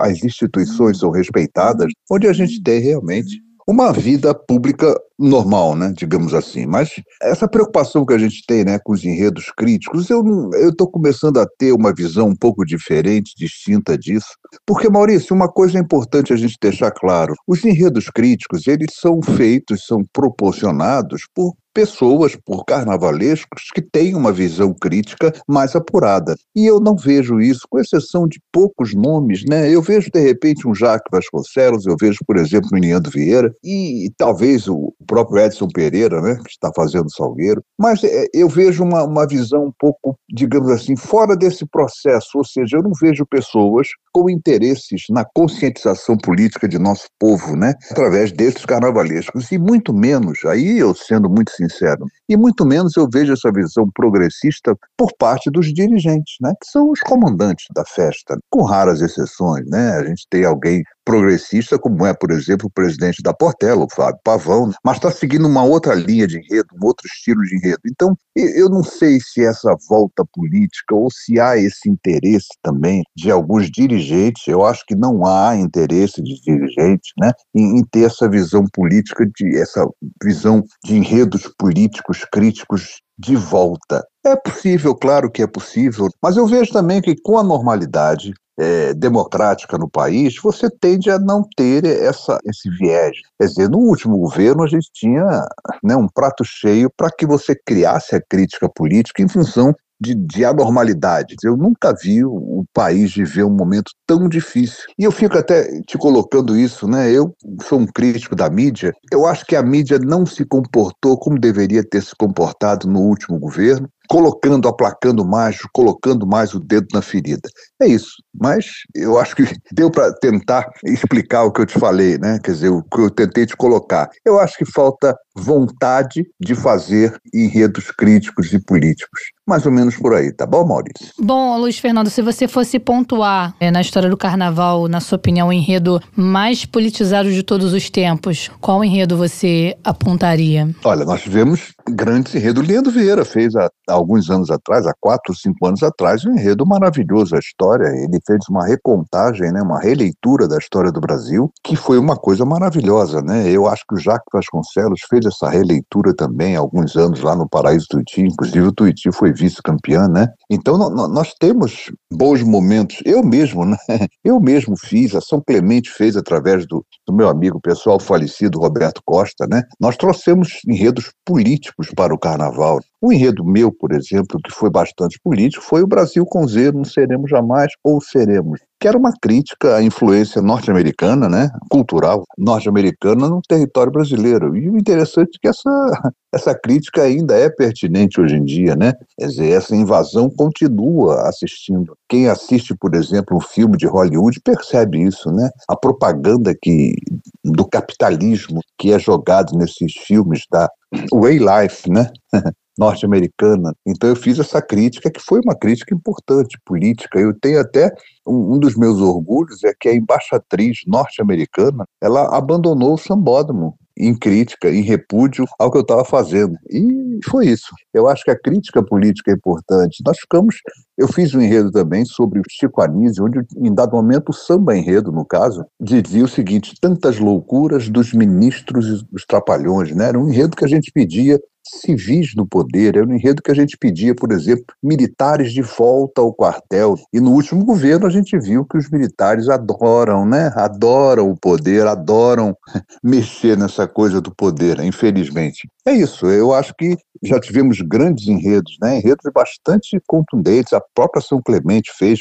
Speaker 6: as instituições são respeitadas, onde a gente tem realmente uma vida pública normal, né, digamos assim. Mas essa preocupação que a gente tem, né, com os enredos críticos, eu estou começando a ter uma visão um pouco diferente, distinta disso, porque Maurício, uma coisa importante a gente deixar claro: os enredos críticos eles são feitos, são proporcionados por pessoas, por carnavalescos, que têm uma visão crítica mais apurada. E eu não vejo isso, com exceção de poucos nomes, né? Eu vejo, de repente, um Jacques Vasconcelos, eu vejo, por exemplo, o Niniando Vieira, e talvez o próprio Edson Pereira, né, que está fazendo Salgueiro, mas é, eu vejo uma, uma visão um pouco, digamos assim, fora desse processo, ou seja, eu não vejo pessoas com interesses na conscientização política de nosso povo, né, através desses carnavalescos, e muito menos, aí eu sendo muito sincero, e muito menos eu vejo essa visão progressista por parte dos dirigentes, né, que são os comandantes da festa, com raras exceções, né, a gente tem alguém progressista, como é, por exemplo, o presidente da Portela, o Fábio Pavão, mas está seguindo uma outra linha de enredo, um outro estilo de enredo. Então, eu não sei se essa volta política ou se há esse interesse também de alguns dirigentes, eu acho que não há interesse de dirigentes, né, em, em ter essa visão política, de essa visão de enredos políticos críticos de volta. É possível, claro que é possível, mas eu vejo também que com a normalidade, é, democrática no país, você tende a não ter essa, esse viés. Quer dizer, no último governo a gente tinha né, um prato cheio para que você criasse a crítica política em função de, de, anormalidades. Eu nunca vi o, país viver um momento tão difícil. E eu fico até te colocando isso, né? Eu sou um crítico da mídia. Eu acho que a mídia não se comportou como deveria ter se comportado no último governo colocando, aplacando mais, colocando mais o dedo na ferida. É isso. Mas eu acho que deu para tentar explicar o que eu te falei, né? Quer dizer, o que eu tentei te colocar. Eu acho que falta vontade de fazer enredos críticos e políticos. Mais ou menos por aí, tá bom, Maurício?
Speaker 1: Bom, Luiz Fernando, se você fosse pontuar é, na história do carnaval, na sua opinião, o enredo mais politizado de todos os tempos, qual enredo você apontaria?
Speaker 6: Olha, nós tivemos grandes enredos. Leandro Vieira fez há, há, alguns anos atrás, há quatro, cinco anos atrás, um enredo maravilhoso, a história. Ele fez uma recontagem, né, uma releitura da história do Brasil, que foi uma coisa maravilhosa. Né? Eu acho que o Jacques Vasconcelos fez essa releitura também há alguns anos lá no Paraíso Tuiuti, inclusive o Tuiuti foi vice-campeão, né? Então nós temos bons momentos. Eu mesmo, né? Eu mesmo fiz, a São Clemente fez através do, do meu amigo pessoal falecido Roberto Costa, né? Nós trouxemos enredos políticos para o carnaval. Um enredo meu, por exemplo, que foi bastante político, foi o Brasil com Z, não seremos jamais ou seremos, que era uma crítica à influência norte-americana, né, cultural norte-americana no território brasileiro. E o interessante é que essa, essa crítica ainda é pertinente hoje em dia, né? Quer dizer, essa invasão continua assistindo. Quem assiste, por exemplo, um filme de Hollywood percebe isso, né? A propaganda que do capitalismo que é jogado nesses filmes da Way Life, né? norte-americana. Então eu fiz essa crítica, que foi uma crítica importante, política. Eu tenho até um, um dos meus orgulhos é que a embaixatriz norte-americana ela abandonou o sambódromo em crítica, em repúdio ao que eu estava fazendo. E foi isso. Eu acho que a crítica política é importante. Nós ficamos. Eu fiz um enredo também sobre o Chico Anísio, onde, em dado momento, o samba enredo, no caso, dizia o seguinte: tantas loucuras dos ministros e dos trapalhões. Né? Era um enredo que a gente pedia civis no poder. Era um enredo que a gente pedia, por exemplo, militares de volta ao quartel. E no último governo a gente viu que os militares adoram, né? Adoram o poder, adoram mexer nessa coisa do poder, infelizmente. É isso, eu acho que já tivemos grandes enredos, né? enredos bastante contundentes. A própria São Clemente fez,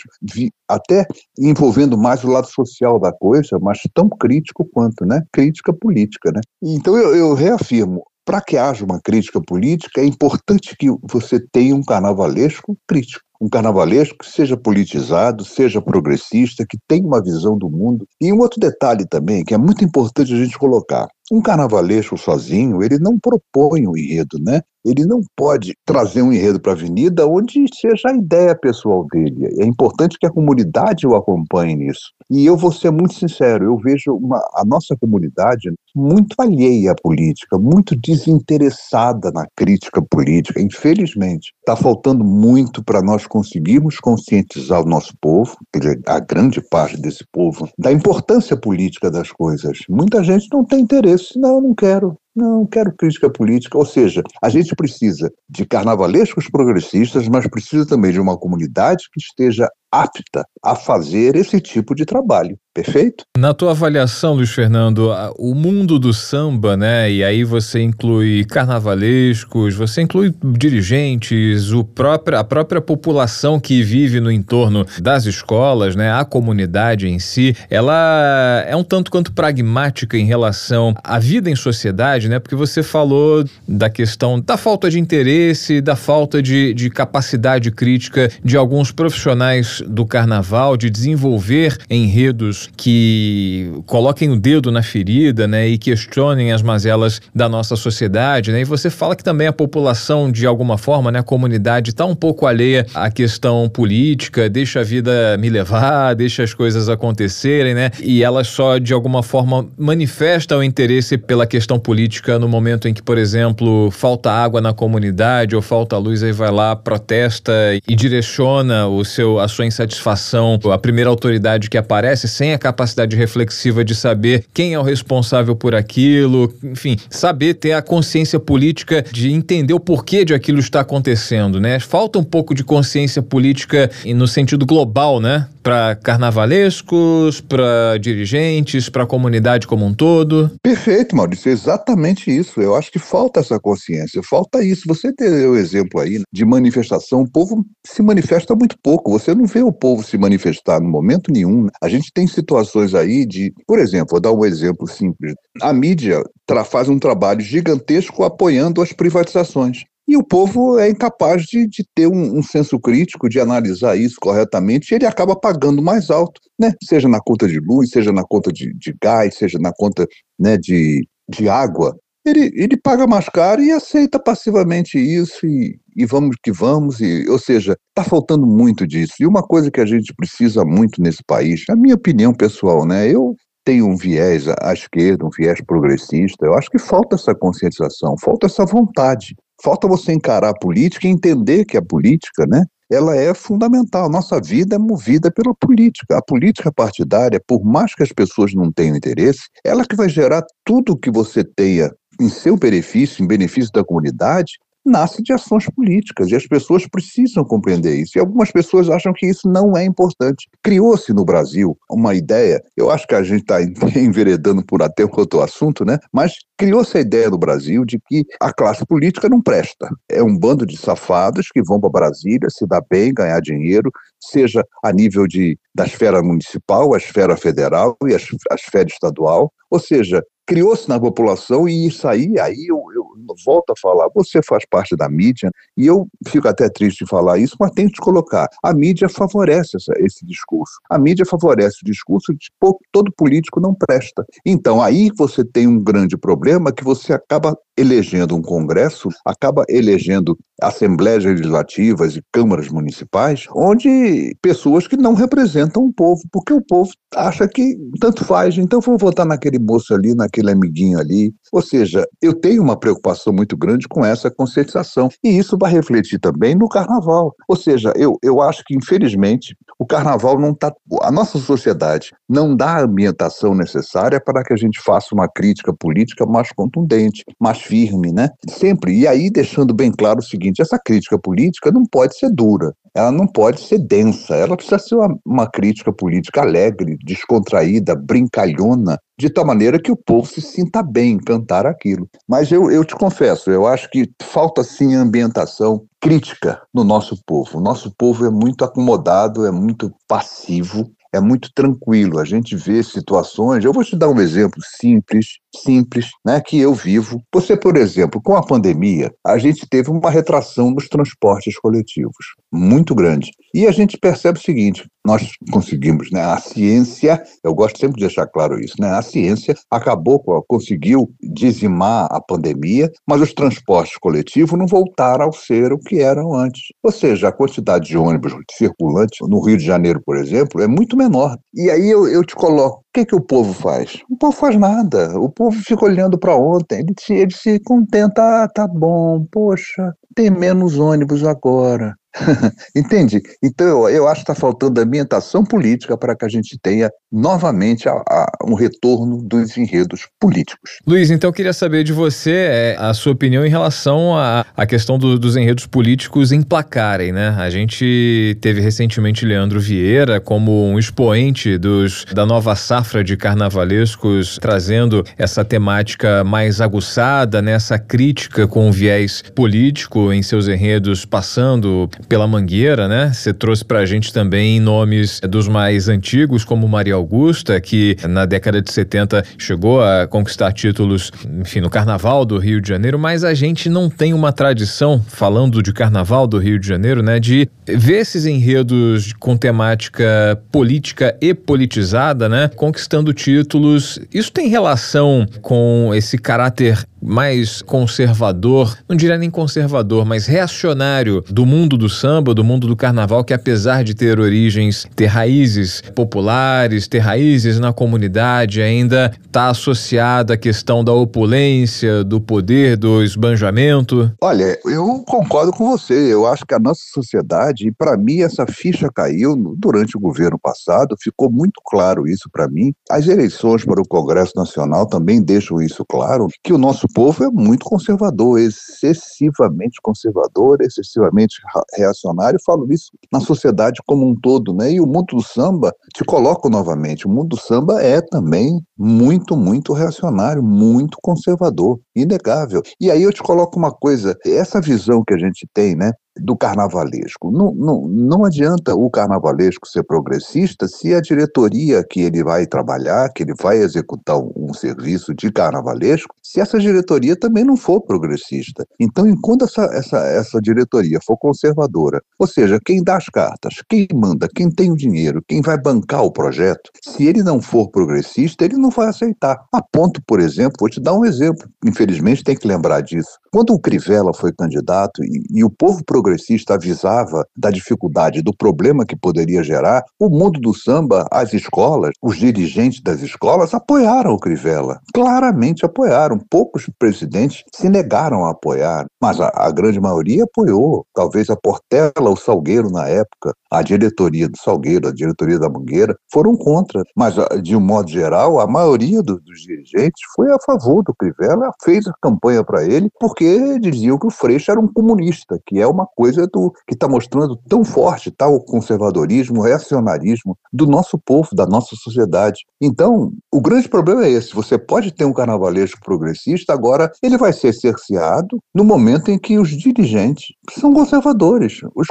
Speaker 6: até envolvendo mais o lado social da coisa, mas tão crítico quanto, né? Crítica política, né? Então eu, eu reafirmo, para que haja uma crítica política, é importante que você tenha um carnavalesco crítico. Um carnavalesco que seja politizado, seja progressista, que tenha uma visão do mundo. E um outro detalhe também, que é muito importante a gente colocar: um carnavalesco sozinho, ele não propõe um enredo, né? Ele não pode trazer um enredo para a avenida onde seja a ideia pessoal dele. É importante que a comunidade o acompanhe nisso. E eu vou ser muito sincero, eu vejo uma, a nossa comunidade muito alheia à política, muito desinteressada na crítica política, infelizmente. Está faltando muito para nós conseguirmos conscientizar o nosso povo, a grande parte desse povo, da importância política das coisas. Muita gente não tem interesse, não, não quero. Não, quero crítica política. Ou seja, a gente precisa de carnavalescos progressistas, mas precisa também de uma comunidade que esteja apta a fazer esse tipo de trabalho. Perfeito?
Speaker 3: Na tua avaliação, Luiz Fernando, o mundo do samba, né? E aí você inclui carnavalescos, você inclui dirigentes, o próprio, a própria população que vive no entorno das escolas, né? A comunidade em si, ela é um tanto quanto pragmática em relação à vida em sociedade, né? Porque você falou da questão da falta de interesse, da falta de, de capacidade crítica de alguns profissionais do carnaval de desenvolver enredos que coloquem o dedo na ferida, né, e questionem as mazelas da nossa sociedade, né? E você fala que também a população de alguma forma, né, a comunidade está um pouco alheia à questão política, deixa a vida me levar, deixa as coisas acontecerem, né? E ela só de alguma forma manifesta o interesse pela questão política no momento em que, por exemplo, falta água na comunidade ou falta luz, aí vai lá, protesta e direciona o seu a sua insatisfação, a primeira autoridade que aparece sem a capacidade reflexiva de saber quem é o responsável por aquilo, enfim, saber ter a consciência política de entender o porquê de aquilo está acontecendo, né? Falta um pouco de consciência política no sentido global, né? Para carnavalescos, para dirigentes, para a comunidade como um todo.
Speaker 6: Perfeito, Maurício, exatamente isso. Eu acho que falta essa consciência, falta isso. Você tem o exemplo aí de manifestação, o povo se manifesta muito pouco. Você não vê o povo se manifestar no momento nenhum. A gente tem situações aí de, por exemplo, vou dar um exemplo simples. A mídia faz um trabalho gigantesco apoiando as privatizações. E o povo é incapaz de, de ter um, um, senso crítico, de analisar isso corretamente, e ele acaba pagando mais alto, né? seja na conta de luz, seja na conta de, de gás, seja na conta né, de, de água ele, ele paga mais caro e aceita passivamente isso e, e vamos que vamos, e, ou seja, está faltando muito disso. E uma coisa que a gente precisa muito nesse país, a minha opinião pessoal, né? Eu tenho um viés à esquerda, um viés progressista, eu acho que falta essa conscientização, falta essa vontade Falta você encarar a política e entender que a política, né, ela é fundamental. Nossa vida é movida pela política. A política partidária, por mais que as pessoas não tenham interesse, ela que vai gerar tudo que você tenha em seu benefício, em benefício da comunidade, nasce de ações políticas e as pessoas precisam compreender isso. E algumas pessoas acham que isso não é importante. Criou-se no Brasil uma ideia, eu acho que a gente está enveredando por até outro assunto, né? Mas criou-se a ideia no Brasil de que a classe política não presta. É um bando de safados que vão para Brasília, se dar bem, ganhar dinheiro, seja a nível de, da esfera municipal, a esfera federal e a, a esfera estadual. Ou seja, criou-se na população e isso aí, aí eu, eu, volto a falar, você faz parte da mídia e eu fico até triste de falar isso, mas tenho que te colocar, a mídia favorece essa, esse discurso, a mídia favorece o discurso de que todo político não presta. Então aí você tem um grande problema que você acaba elegendo um Congresso, acaba elegendo assembleias legislativas e câmaras municipais, onde pessoas que não representam o povo, porque o povo acha que tanto faz, então vou votar naquele moço ali, naquele amiguinho ali. Ou seja, eu tenho uma preocupação muito grande com essa conscientização. E isso vai refletir também no carnaval. Ou seja, eu, eu acho que, infelizmente, o carnaval não está. A nossa sociedade não dá a ambientação necessária para que a gente faça uma crítica política mais contundente, mais firme, né? Sempre. E aí, deixando bem claro o seguinte: essa crítica política não pode ser dura, ela não pode ser densa, ela precisa ser uma, uma crítica política alegre, descontraída, brincalhona, de tal maneira que o povo se sinta bem em cantar aquilo. Mas eu, eu te confesso, eu acho que falta sim ambientação crítica no nosso povo. O nosso povo é muito acomodado, é muito passivo, é muito tranquilo. A gente vê situações. Eu vou te dar um exemplo simples, simples, né, que eu vivo. Você, por exemplo, com a pandemia, a gente teve uma retração nos transportes coletivos muito grande. E a gente percebe o seguinte: nós conseguimos, né? A ciência, eu gosto sempre de deixar claro isso, né? A ciência acabou, conseguiu dizimar a pandemia, mas os transportes coletivos não voltaram a ser o que eram antes. Ou seja, a quantidade de ônibus circulantes no Rio de Janeiro, por exemplo, é muito menor. E aí eu, eu te coloco, o que, que o povo faz? O povo faz nada. O povo fica olhando para ontem. Ele se, ele se contenta, ah, tá bom, poxa, tem menos ônibus agora. Entende? Então, eu, eu acho que está faltando ambientação política para que a gente tenha novamente a, a, um retorno dos enredos políticos.
Speaker 3: Luiz, então eu queria saber de você é, a sua opinião em relação à, questão do, dos enredos políticos emplacarem, né? A gente teve recentemente Leandro Vieira como um expoente dos, da nova safra de carnavalescos, trazendo essa temática mais aguçada, né? essa crítica com viés político em seus enredos, passando pela Mangueira, né? Você trouxe pra gente também nomes dos mais antigos, como Maria Augusta, que na década de 70 chegou a conquistar títulos, enfim, no Carnaval do Rio de Janeiro, mas a gente não tem uma tradição, falando de Carnaval do Rio de Janeiro, né, de ver esses enredos com temática política e politizada, né, conquistando títulos. Isso tem relação com esse caráter mais conservador, não diria nem conservador, mas reacionário do mundo do samba, do mundo do carnaval, que apesar de ter origens, ter raízes populares, ter raízes na comunidade, ainda está associada à questão da opulência, do poder, do esbanjamento?
Speaker 6: Olha, eu concordo com você. Eu acho que a nossa sociedade, e para mim essa ficha caiu durante o governo passado, ficou muito claro isso para mim. As eleições para o Congresso Nacional também deixam isso claro, que o nosso povo é muito conservador, excessivamente conservador, excessivamente reacionário. Falo isso na sociedade como um todo, né? E o mundo do samba, te coloco novamente, o mundo do samba é também muito, muito reacionário, muito conservador, inegável. E aí eu te coloco uma coisa, essa visão que a gente tem, né? Do carnavalesco. Não, não, não adianta o carnavalesco ser progressista se a diretoria que ele vai trabalhar, que ele vai executar um, um, serviço de carnavalesco, se essa diretoria também não for progressista. Então, enquanto essa, essa, essa diretoria for conservadora, ou seja, quem dá as cartas, quem manda, quem tem o dinheiro, quem vai bancar o projeto, se ele não for progressista, ele não vai aceitar. A ponto, por exemplo, vou te dar um exemplo, infelizmente tem que lembrar disso. Quando o Crivella foi candidato e, e o povo progressista progressista avisava da dificuldade, do problema que poderia gerar, o mundo do samba, as escolas, os dirigentes das escolas apoiaram o Crivella. Claramente apoiaram. Poucos presidentes se negaram a apoiar, mas a, a grande maioria apoiou. Talvez a Portela, o Salgueiro na época, a diretoria do Salgueiro, a diretoria da Mangueira, foram contra. Mas, de um modo geral, a maioria do, dos dirigentes foi a favor do Crivella, fez a campanha para ele, porque diziam que o Freixo era um comunista, que é uma coisa do, que está mostrando tão forte tal tá, conservadorismo, reacionarismo do nosso povo, da nossa sociedade. Então, o grande problema é esse: você pode ter um carnavalesco progressista, agora ele vai ser cerceado no momento em que os dirigentes são conservadores, os,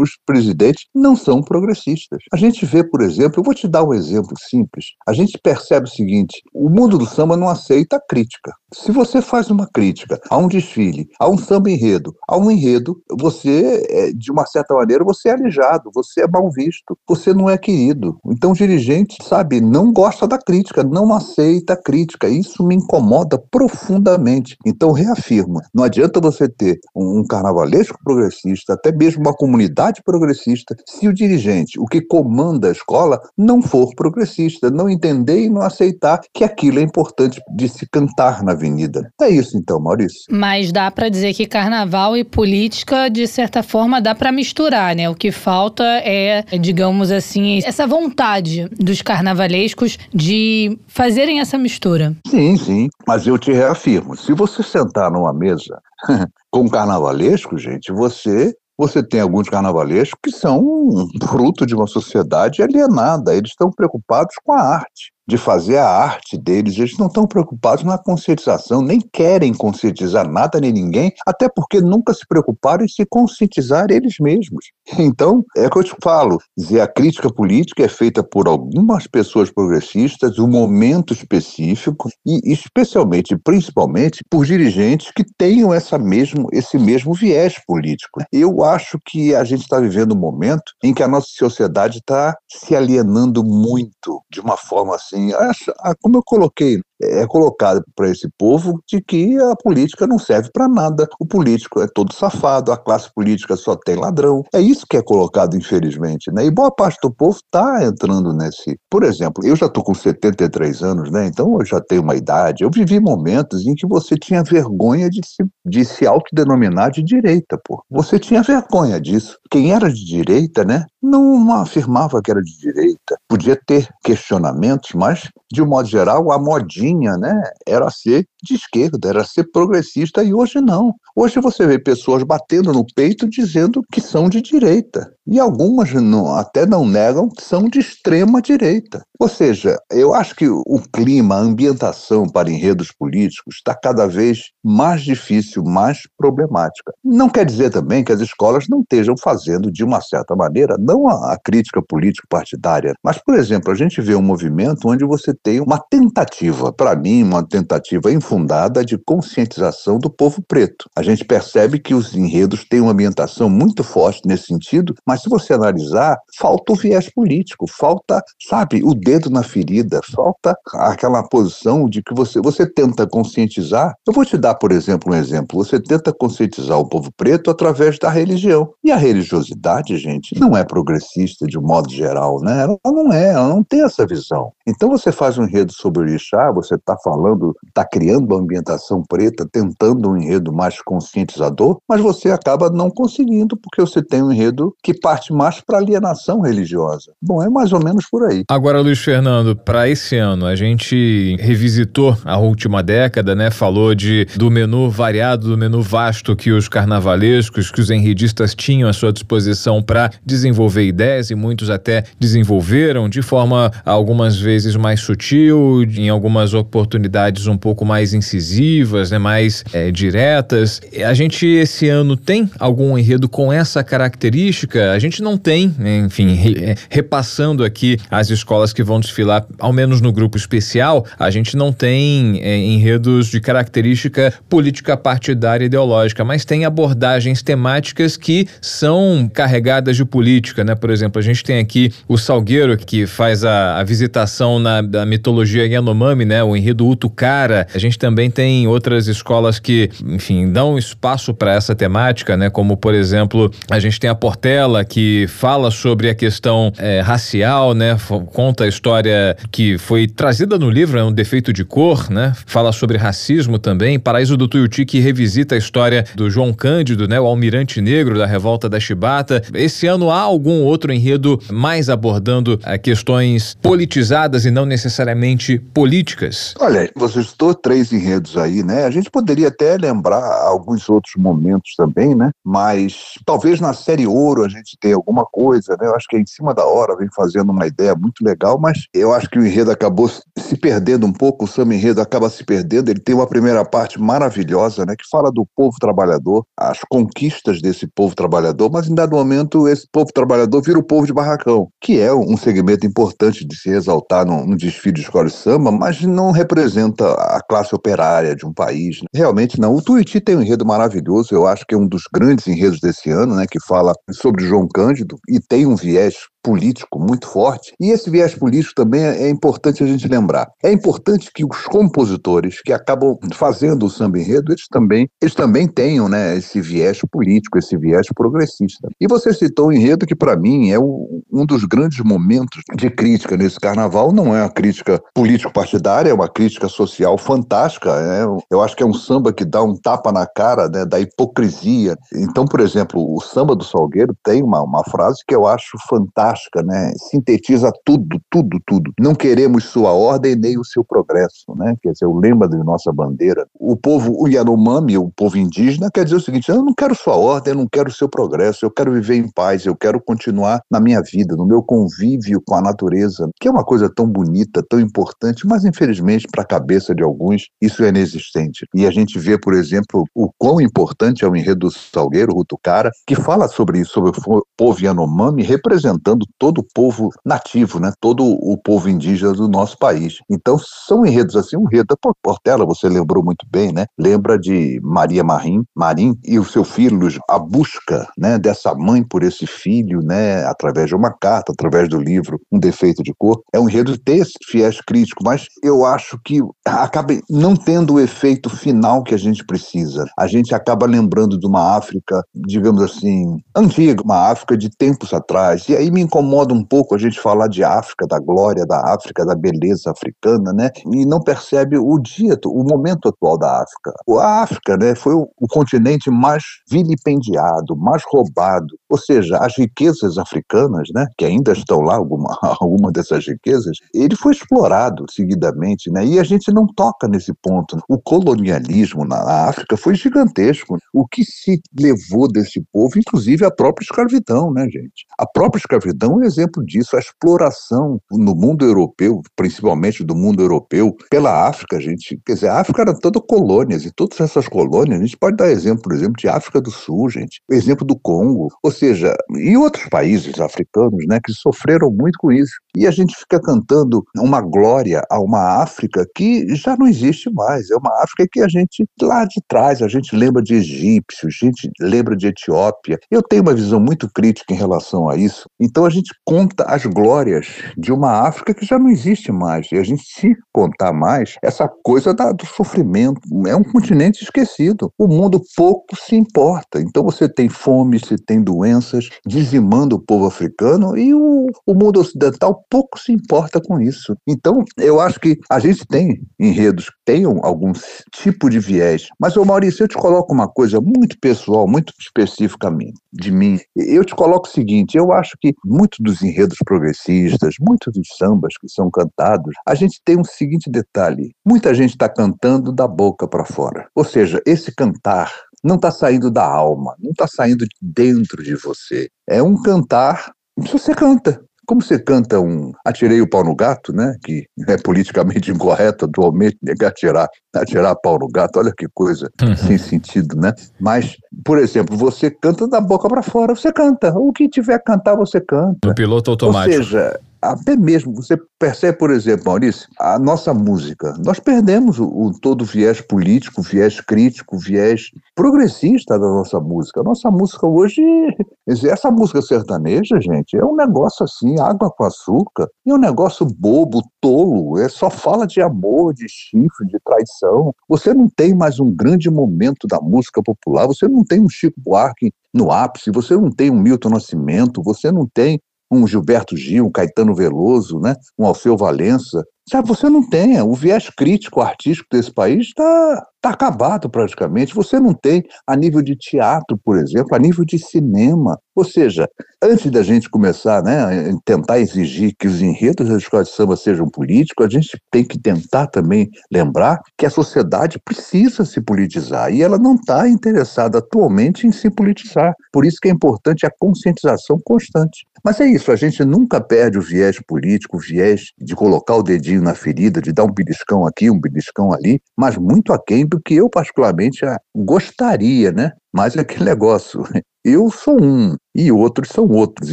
Speaker 6: os presidentes não são progressistas. A gente vê, por exemplo, eu vou te dar um exemplo simples. A gente percebe o seguinte: o mundo do samba não aceita crítica. Se você faz uma crítica a um desfile, a um samba enredo, a um enredo, você, é, de uma certa maneira, você é alijado, você é mal visto, você não é querido. Então o dirigente, sabe, não gosta da crítica, não aceita a crítica. Isso me incomoda profundamente. Então reafirmo, não adianta você ter um carnavalesco progressista, até mesmo uma comunidade progressista, se o dirigente, o que comanda a escola, não for progressista, não entender e não aceitar que aquilo é importante de se cantar na avenida. É isso então, Maurício.
Speaker 1: Mas dá para dizer que carnaval e política, de certa forma, dá para misturar, né? O que falta é, digamos assim, essa vontade dos carnavalescos de fazerem essa mistura.
Speaker 6: Sim, sim. Mas eu te reafirmo: se você sentar numa mesa com carnavalesco, gente, você você tem alguns carnavalescos que são fruto de uma sociedade alienada, eles estão preocupados com a arte de fazer a arte deles, eles não estão preocupados na conscientização, nem querem conscientizar nada nem ninguém, até porque nunca se preocuparam em se conscientizar eles mesmos. Então, é o que eu te falo, dizer, a crítica política é feita por algumas pessoas progressistas, um momento específico, e especialmente, principalmente, por dirigentes que tenham essa mesmo, esse mesmo viés político. Eu acho que a gente está vivendo um momento em que a nossa sociedade está se alienando muito, de uma forma assim, assim, como eu coloquei é colocado para esse povo de que a política não serve para nada. O político é todo safado, a classe política só tem ladrão. É isso que é colocado, infelizmente. Né? E boa parte do povo está entrando nesse. Por exemplo, eu já estou com 73 anos, né? então eu já tenho uma idade. Eu vivi momentos em que você tinha vergonha de se, de se autodenominar de direita. Pô. Você tinha vergonha disso. Quem era de direita, né? Não afirmava que era de direita. Podia ter questionamentos, mas, de um modo geral, a modinha né, era ser de esquerda, era ser progressista, e hoje não. Hoje você vê pessoas batendo no peito dizendo que são de direita. E algumas não, até não negam que são de extrema direita. Ou seja, eu acho que o clima, a ambientação para enredos políticos está cada vez mais difícil, mais problemática. Não quer dizer também que as escolas não estejam fazendo, de uma certa maneira, não a, crítica político-partidária, mas, por exemplo, a gente vê um movimento onde você tem uma tentativa, para mim, uma tentativa infundada de conscientização do povo preto. A gente percebe que os enredos têm uma ambientação muito forte nesse sentido, mas se você analisar, falta o viés político, falta, sabe, o dedo na ferida, falta aquela posição de que você, você tenta conscientizar. Eu vou te dar, por exemplo, um exemplo. Você tenta conscientizar o povo preto através da religião. E a religiosidade, gente, não é progressista de um modo geral, né? Ela não é, ela não tem essa visão. Então você faz um enredo sobre o orixá, você está falando, está criando uma ambientação preta, tentando um enredo mais conscientizador, mas você acaba não conseguindo porque você tem um enredo que parte mais para alienação religiosa. Bom, é mais ou menos por aí.
Speaker 3: Agora, Luiz Fernando, para esse ano, a gente revisitou a última década, né? Falou de do menu variado, do menu vasto que os carnavalescos, que os enredistas tinham à sua disposição para desenvolver ideias e muitos até desenvolveram de forma algumas vezes mais sutil, em algumas oportunidades um pouco mais incisivas, né? Mais é, diretas. A gente esse ano tem algum enredo com essa característica? A gente não tem, enfim, re, é, repassando aqui as escolas que vão desfilar, ao menos no grupo especial, a gente não tem é, enredos de característica política partidária ideológica, mas tem abordagens temáticas que são carregadas de política, né? Por exemplo, a gente tem aqui o Salgueiro, que faz a, a visitação na, mitologia Yanomami, né? O enredo Utukara. A gente também tem outras escolas que, enfim, dão espaço para essa temática, né? Como, por exemplo, a gente tem a Portela, que fala sobre a questão é, racial, né? Conta a história que foi trazida no livro, é um defeito de cor, né? Fala sobre racismo também. Paraíso do Tuiuti, que revisita a história do João Cândido, né? O almirante negro da revolta da Chibata. Esse ano há algum outro enredo mais abordando é, questões politizadas e não necessariamente políticas?
Speaker 6: Olha, você citou três enredos aí, né? A gente poderia até lembrar alguns outros momentos também, né? Mas talvez na série Ouro a gente tenha alguma coisa, né? Eu acho que é em cima da hora vem fazendo uma ideia muito legal, mas eu acho que o enredo acabou se perdendo um pouco, o samba enredo acaba se perdendo. Ele tem uma primeira parte maravilhosa, né? Que fala do povo trabalhador, as conquistas desse povo trabalhador, mas em dado momento esse povo trabalhador vira o povo de barracão, que é um segmento importante de se exaltar no, no desfile de escola de samba, mas não representa a classe operária de um país. Né? Realmente não. O Tuiuti tem um enredo maravilhoso, eu acho que é um dos grandes enredos desse ano, né? Que fala sobre João Cândido e tem um viés político muito forte. E esse viés político também é importante a gente lembrar. É importante que os compositores que acabam fazendo o samba enredo, eles também, eles também tenham né, esse viés político, esse viés progressista. E você citou o enredo que, para mim, é o, um dos grandes momentos de crítica nesse carnaval. Não é uma crítica político-partidária, é uma crítica social fantástica. É, eu acho que é um samba que dá um tapa na cara né, da hipocrisia. Então, por exemplo, o samba do Salgueiro tem uma, uma frase que eu acho fantástica fantástica, né? Sintetiza tudo, tudo, tudo. Não queremos sua ordem nem o seu progresso, né? Quer dizer, o lema de nossa bandeira. O povo o Yanomami, o povo indígena, quer dizer o seguinte: eu não quero sua ordem, eu não quero seu progresso, eu quero viver em paz, eu quero continuar na minha vida, no meu convívio com a natureza, que é uma coisa tão bonita, tão importante, mas infelizmente para a cabeça de alguns isso é inexistente. E a gente vê, por exemplo, o quão importante é o enredo do Salgueiro, Rutucara, que fala sobre isso, sobre o povo Yanomami representando todo o povo nativo, né? todo o povo indígena do nosso país. Então, são enredos assim, um enredo da Portela, você lembrou muito bem, né? lembra de Maria Marim, Marim e o seu filho, a busca né, dessa mãe por esse filho, né, através de uma carta, através do livro Um Defeito de Cor. É um enredo que tem esse fiéis crítico, mas eu acho que acaba não tendo o efeito final que a gente precisa. A gente acaba lembrando de uma África, digamos assim, antiga, uma África de tempos atrás. E aí me incomoda um pouco a gente falar de África, da glória da África, da beleza africana, né? E não percebe o dia, o momento atual da África. A África, né, foi o, o continente mais vilipendiado, mais roubado. Ou seja, as riquezas africanas, né, que ainda estão lá, alguma, alguma dessas riquezas, ele foi explorado seguidamente, né? E a gente não toca nesse ponto. O colonialismo na África foi gigantesco. O que se levou desse povo, inclusive a própria escravidão, né, gente? A própria escravidão escravidão é um exemplo disso. A exploração no mundo europeu, principalmente do mundo europeu, pela África, gente. Quer dizer, a África era toda colônias, e todas essas colônias, a gente pode dar exemplo, por exemplo, de África do Sul, gente, exemplo do Congo, ou seja, e outros países africanos, né, que sofreram muito com isso. E a gente fica cantando uma glória a uma África que já não existe mais. É uma África que a gente, lá de trás, a gente lembra de egípcios, a gente lembra de Etiópia. Eu tenho uma visão muito crítica em relação a isso. Então a gente conta as glórias de uma África que já não existe mais. E a gente, se contar mais, essa coisa da, do sofrimento, é um continente esquecido. O mundo pouco se importa. Então você tem fome, você tem doenças dizimando o povo africano e o, o mundo ocidental pouco se importa com isso. Então, eu acho que a gente tem enredos que tenham algum tipo de viés. Mas, ô Maurício, eu te coloco uma coisa muito pessoal, muito específica de mim. Eu te coloco o seguinte: eu acho que muitos dos enredos progressistas, muitos dos sambas que são cantados, a gente tem um seguinte detalhe: muita gente está cantando da boca para fora. Ou seja, esse cantar não está saindo da alma, não está saindo de dentro de você. É um cantar você canta. Como você canta um Atirei o pau no gato, né? Que é politicamente incorreto atualmente, negar atirar, atirar pau no gato, olha que coisa uhum. sem sentido, né? Mas, por exemplo, você canta da boca para fora, você canta. O que tiver a cantar, você canta.
Speaker 3: No piloto automático.
Speaker 6: Ou seja, até mesmo, você percebe, por exemplo, Maurício, a nossa música. Nós perdemos o, o todo o viés político, viés crítico, viés progressista da nossa música. A nossa música hoje, essa música sertaneja, gente, é um negócio assim, água com açúcar, e é um negócio bobo, tolo, é só fala de amor, de chifre, de traição. Você não tem mais um grande momento da música popular, você não tem um Chico Buarque no ápice, você não tem um Milton Nascimento, você não tem um Gilberto Gil, um Caetano Veloso, né? um Alceu Valença. Sabe, você não tem. O viés crítico artístico desse país está tá acabado praticamente. Você não tem a nível de teatro, por exemplo, a nível de cinema. Ou seja, antes da gente começar né, a tentar exigir que os enredos da escola de samba sejam políticos, a gente tem que tentar também lembrar que a sociedade precisa se politizar e ela não está interessada atualmente em se politizar. Por isso que é importante a conscientização constante. Mas é isso, a gente nunca perde o viés político, o viés de colocar o dedinho na ferida, de dar um beliscão aqui, um beliscão ali, mas muito aquém do que eu particularmente gostaria, né? Mas é aquele negócio, eu sou um e outros são outros,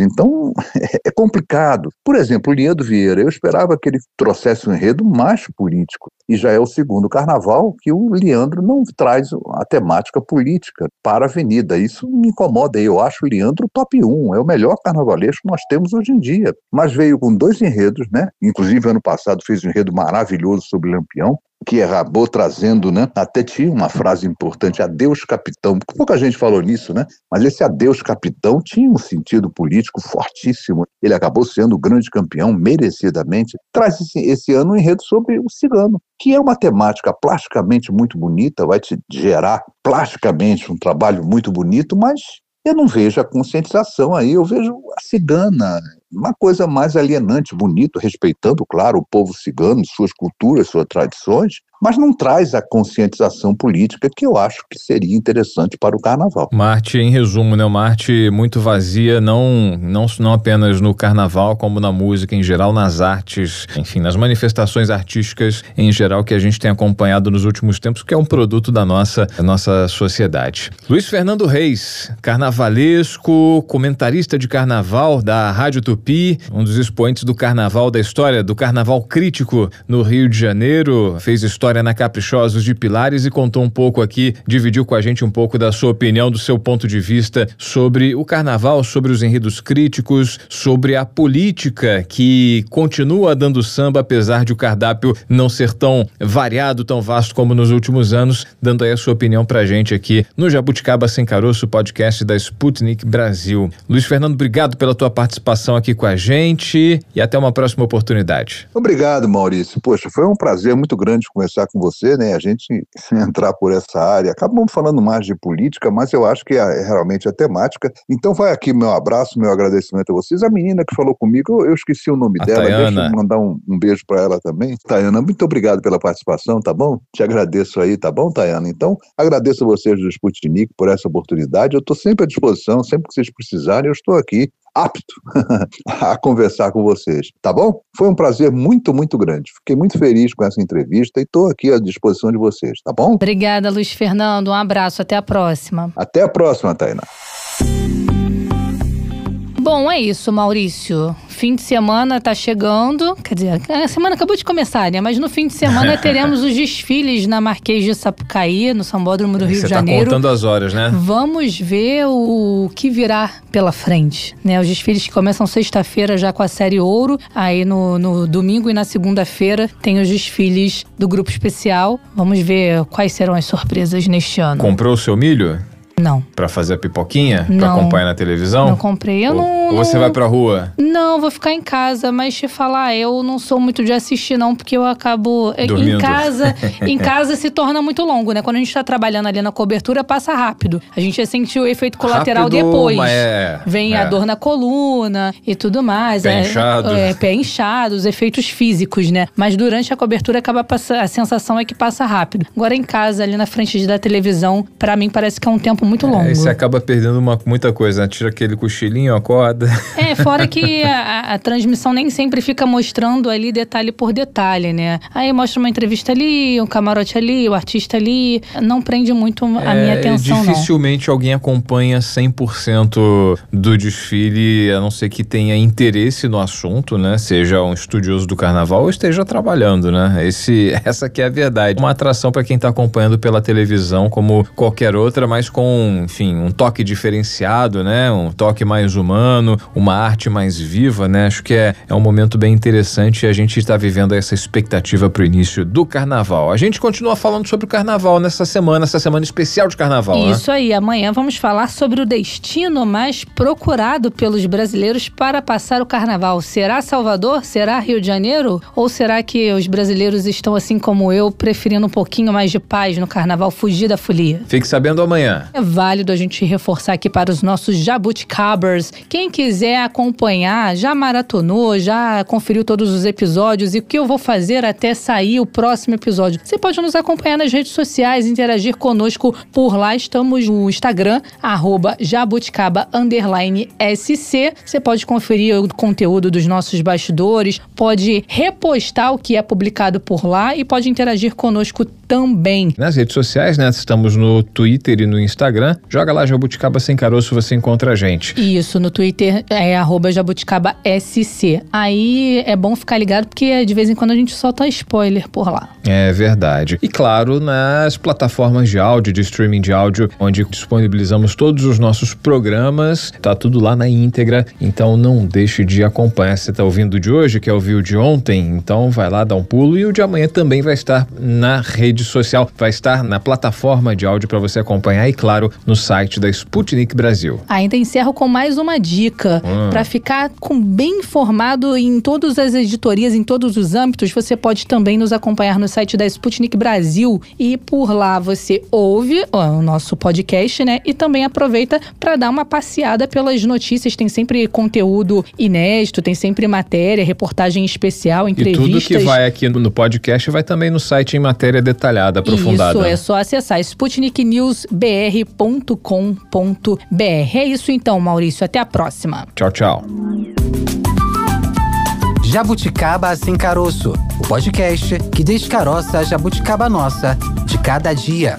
Speaker 6: então é complicado. Por exemplo, o Leandro Vieira, eu esperava que ele trouxesse um enredo mais político, e já é o segundo carnaval que o Leandro não traz a temática política para a avenida. Isso me incomoda, eu acho o Leandro top 1, é o melhor carnavalesco que nós temos hoje em dia. Mas veio com dois enredos, né? Inclusive, ano passado fez um enredo maravilhoso sobre Lampião, que acabou trazendo, né? Até tinha uma frase importante, adeus capitão. Pouca gente falou nisso, né? Mas esse adeus capitão tinha um sentido político fortíssimo. Ele acabou sendo o grande campeão, merecidamente. Traz esse, esse ano um enredo sobre o cigano, que é uma temática plasticamente muito bonita, vai te gerar plasticamente um trabalho muito bonito, mas eu não vejo a conscientização aí, eu vejo a cigana, uma coisa mais alienante, bonito, respeitando, claro, o povo cigano, suas culturas, suas tradições, mas não traz a conscientização política que eu acho que seria interessante para o carnaval.
Speaker 3: Marte, em resumo, né, uma arte muito vazia, não, não, não apenas no carnaval, como na música em geral, nas artes, enfim, nas manifestações artísticas em geral que a gente tem acompanhado nos últimos tempos, que é um produto da nossa, da nossa sociedade. Luiz Fernando Reis, carnavalesco, comentarista de carnaval da Rádio Tupi, um dos expoentes do carnaval da história, do carnaval crítico no Rio de Janeiro, fez história história na Caprichosos de Pilares e contou um pouco aqui, dividiu com a gente um pouco da sua opinião, do seu ponto de vista sobre o carnaval, sobre os enredos críticos, sobre a política que continua dando samba, apesar de o cardápio não ser tão variado, tão vasto como nos últimos anos, dando aí a sua opinião pra gente aqui no Jabuticaba Sem Caroço, podcast da Sputnik Brasil. Luiz Fernando, obrigado pela tua participação aqui com a gente e até uma próxima oportunidade.
Speaker 6: Obrigado, Maurício. Poxa, foi um prazer muito grande conversar com você, né, a gente entrar por essa área. Acabamos falando mais de política, mas eu acho que é, é realmente a temática. Então vai aqui meu abraço, meu agradecimento a vocês. A menina que falou comigo, eu, eu esqueci o nome
Speaker 3: a
Speaker 6: dela,
Speaker 3: Tayana.
Speaker 6: deixa eu mandar um, um beijo para ela também. Tayana, muito obrigado pela participação, tá bom? Te agradeço aí, tá bom, Tayana? Então, agradeço a vocês do Sputnik por essa oportunidade. Eu estou sempre à disposição, sempre que vocês precisarem, eu estou aqui apto a conversar com vocês, tá bom? Foi um prazer muito, muito grande. Fiquei muito feliz com essa entrevista e estou aqui à disposição de vocês, tá bom?
Speaker 1: Obrigada, Luiz Fernando. Um abraço. Até a próxima.
Speaker 6: Até a próxima, Tainá.
Speaker 1: Bom, é isso, Maurício. Fim de semana tá chegando. Quer dizer, a semana acabou de começar, né? Mas no fim de semana teremos os desfiles na Marquês de Sapucaí, no Sambódromo do Rio
Speaker 3: Você
Speaker 1: de
Speaker 3: tá
Speaker 1: Janeiro.
Speaker 3: contando as horas, né?
Speaker 1: Vamos ver o que virá pela frente, né? Os desfiles que começam sexta-feira já com a série Ouro, aí no, no domingo e na segunda-feira tem os desfiles do grupo especial. Vamos ver quais serão as surpresas neste ano.
Speaker 3: Comprou o seu milho
Speaker 1: Não,
Speaker 3: Pra fazer a pipoquinha? Pra
Speaker 1: Não.
Speaker 3: acompanhar na televisão?
Speaker 1: não comprei. Eu
Speaker 3: ou,
Speaker 1: não.
Speaker 3: ou você
Speaker 1: não-
Speaker 3: vai pra rua?
Speaker 1: Não, vou ficar em casa, mas te falar, eu não sou muito de assistir, não, porque eu acabo. é, Em
Speaker 3: Dormindo.
Speaker 1: casa, em casa se torna muito longo, né? Quando a gente tá trabalhando ali na cobertura, passa rápido. A gente já sentiu o efeito colateral
Speaker 3: Rápido,
Speaker 1: depois.
Speaker 3: mas é-
Speaker 1: Vem
Speaker 3: é.
Speaker 1: a dor na coluna e tudo mais.
Speaker 3: Pé
Speaker 1: é,
Speaker 3: inchado.
Speaker 1: É, pé inchado, os efeitos físicos, né? Mas durante a cobertura acaba passando. A sensação é que passa rápido. Agora em casa, ali na frente da televisão, pra mim parece que é um tempo muito longo.
Speaker 3: Aí você acaba perdendo uma, muita coisa, né? Tira aquele cochilinho, acorda.
Speaker 1: É, fora que a, a, transmissão nem sempre fica mostrando ali detalhe por detalhe, né? Aí mostra uma entrevista ali, um camarote ali, o artista ali. Não prende muito a
Speaker 3: É,
Speaker 1: minha atenção, não.
Speaker 3: Dificilmente alguém acompanha 100% do desfile, a não ser que tenha interesse no assunto, né? Seja um estudioso do carnaval ou esteja trabalhando, né? Esse, essa que é a verdade. Uma atração para quem está acompanhando pela televisão, como qualquer outra, mas com, enfim, um toque diferenciado, né? Um toque mais humano, uma arte mais viva, né? Acho que é, é um momento bem interessante e a gente está vivendo essa expectativa para o início do carnaval. A gente continua falando sobre o carnaval nessa semana, essa semana especial de carnaval, né?
Speaker 1: Isso aí, amanhã vamos falar sobre o destino mais procurado pelos brasileiros para passar o carnaval. Será Salvador? Será Rio de Janeiro? Ou será que os brasileiros estão assim como eu, preferindo um pouquinho mais de paz no carnaval, fugir da folia?
Speaker 3: Fique sabendo amanhã.
Speaker 1: É válido a gente reforçar aqui para os nossos jabuticabers. Quem quiser acompanhar, já maratonou, já conferiu todos os episódios e o que eu vou fazer até sair o próximo episódio. Você pode nos acompanhar nas redes sociais, interagir conosco por lá. Estamos no Instagram, arroba. Você pode conferir o conteúdo dos nossos bastidores, pode repostar o que é publicado por lá e pode interagir conosco também.
Speaker 3: Nas redes sociais, né? Estamos no Twitter e no Instagram. Joga lá Jabuticaba Sem Caroço, você encontra a gente.
Speaker 1: Isso, no Twitter é arroba jabuticaba SC. Aí é bom ficar ligado porque de vez em quando a gente solta spoiler por lá.
Speaker 3: É verdade. E claro, nas plataformas de áudio, de streaming de áudio, onde disponibilizamos todos os nossos programas, tá tudo lá na íntegra, então não deixe de acompanhar. Você tá ouvindo de hoje, quer ouvir o de ontem? Então vai lá, dá um pulo. E o de amanhã também vai estar na rede social, vai estar na plataforma de áudio para você acompanhar e, claro, no site da Sputnik Brasil.
Speaker 1: Ainda encerro com mais uma dica.
Speaker 3: Hum.
Speaker 1: Para ficar com bem informado em todas as editorias, em todos os âmbitos, você pode também nos acompanhar no site da Sputnik Brasil. E por lá você ouve ó, o nosso podcast, né? E também aproveita para dar uma passeada pelas notícias. Tem sempre conteúdo inédito, tem sempre matéria, reportagem especial,
Speaker 3: E
Speaker 1: entrevistas.
Speaker 3: tudo que vai aqui no podcast vai também no site em matéria detalhada, aprofundada.
Speaker 1: Isso, é só acessar sputniknewsbr.com.br. É isso então, Maurício. Até a próxima.
Speaker 3: Tchau, tchau.
Speaker 2: Jabuticaba Sem Caroço, o podcast que descaroça a jabuticaba nossa de cada dia.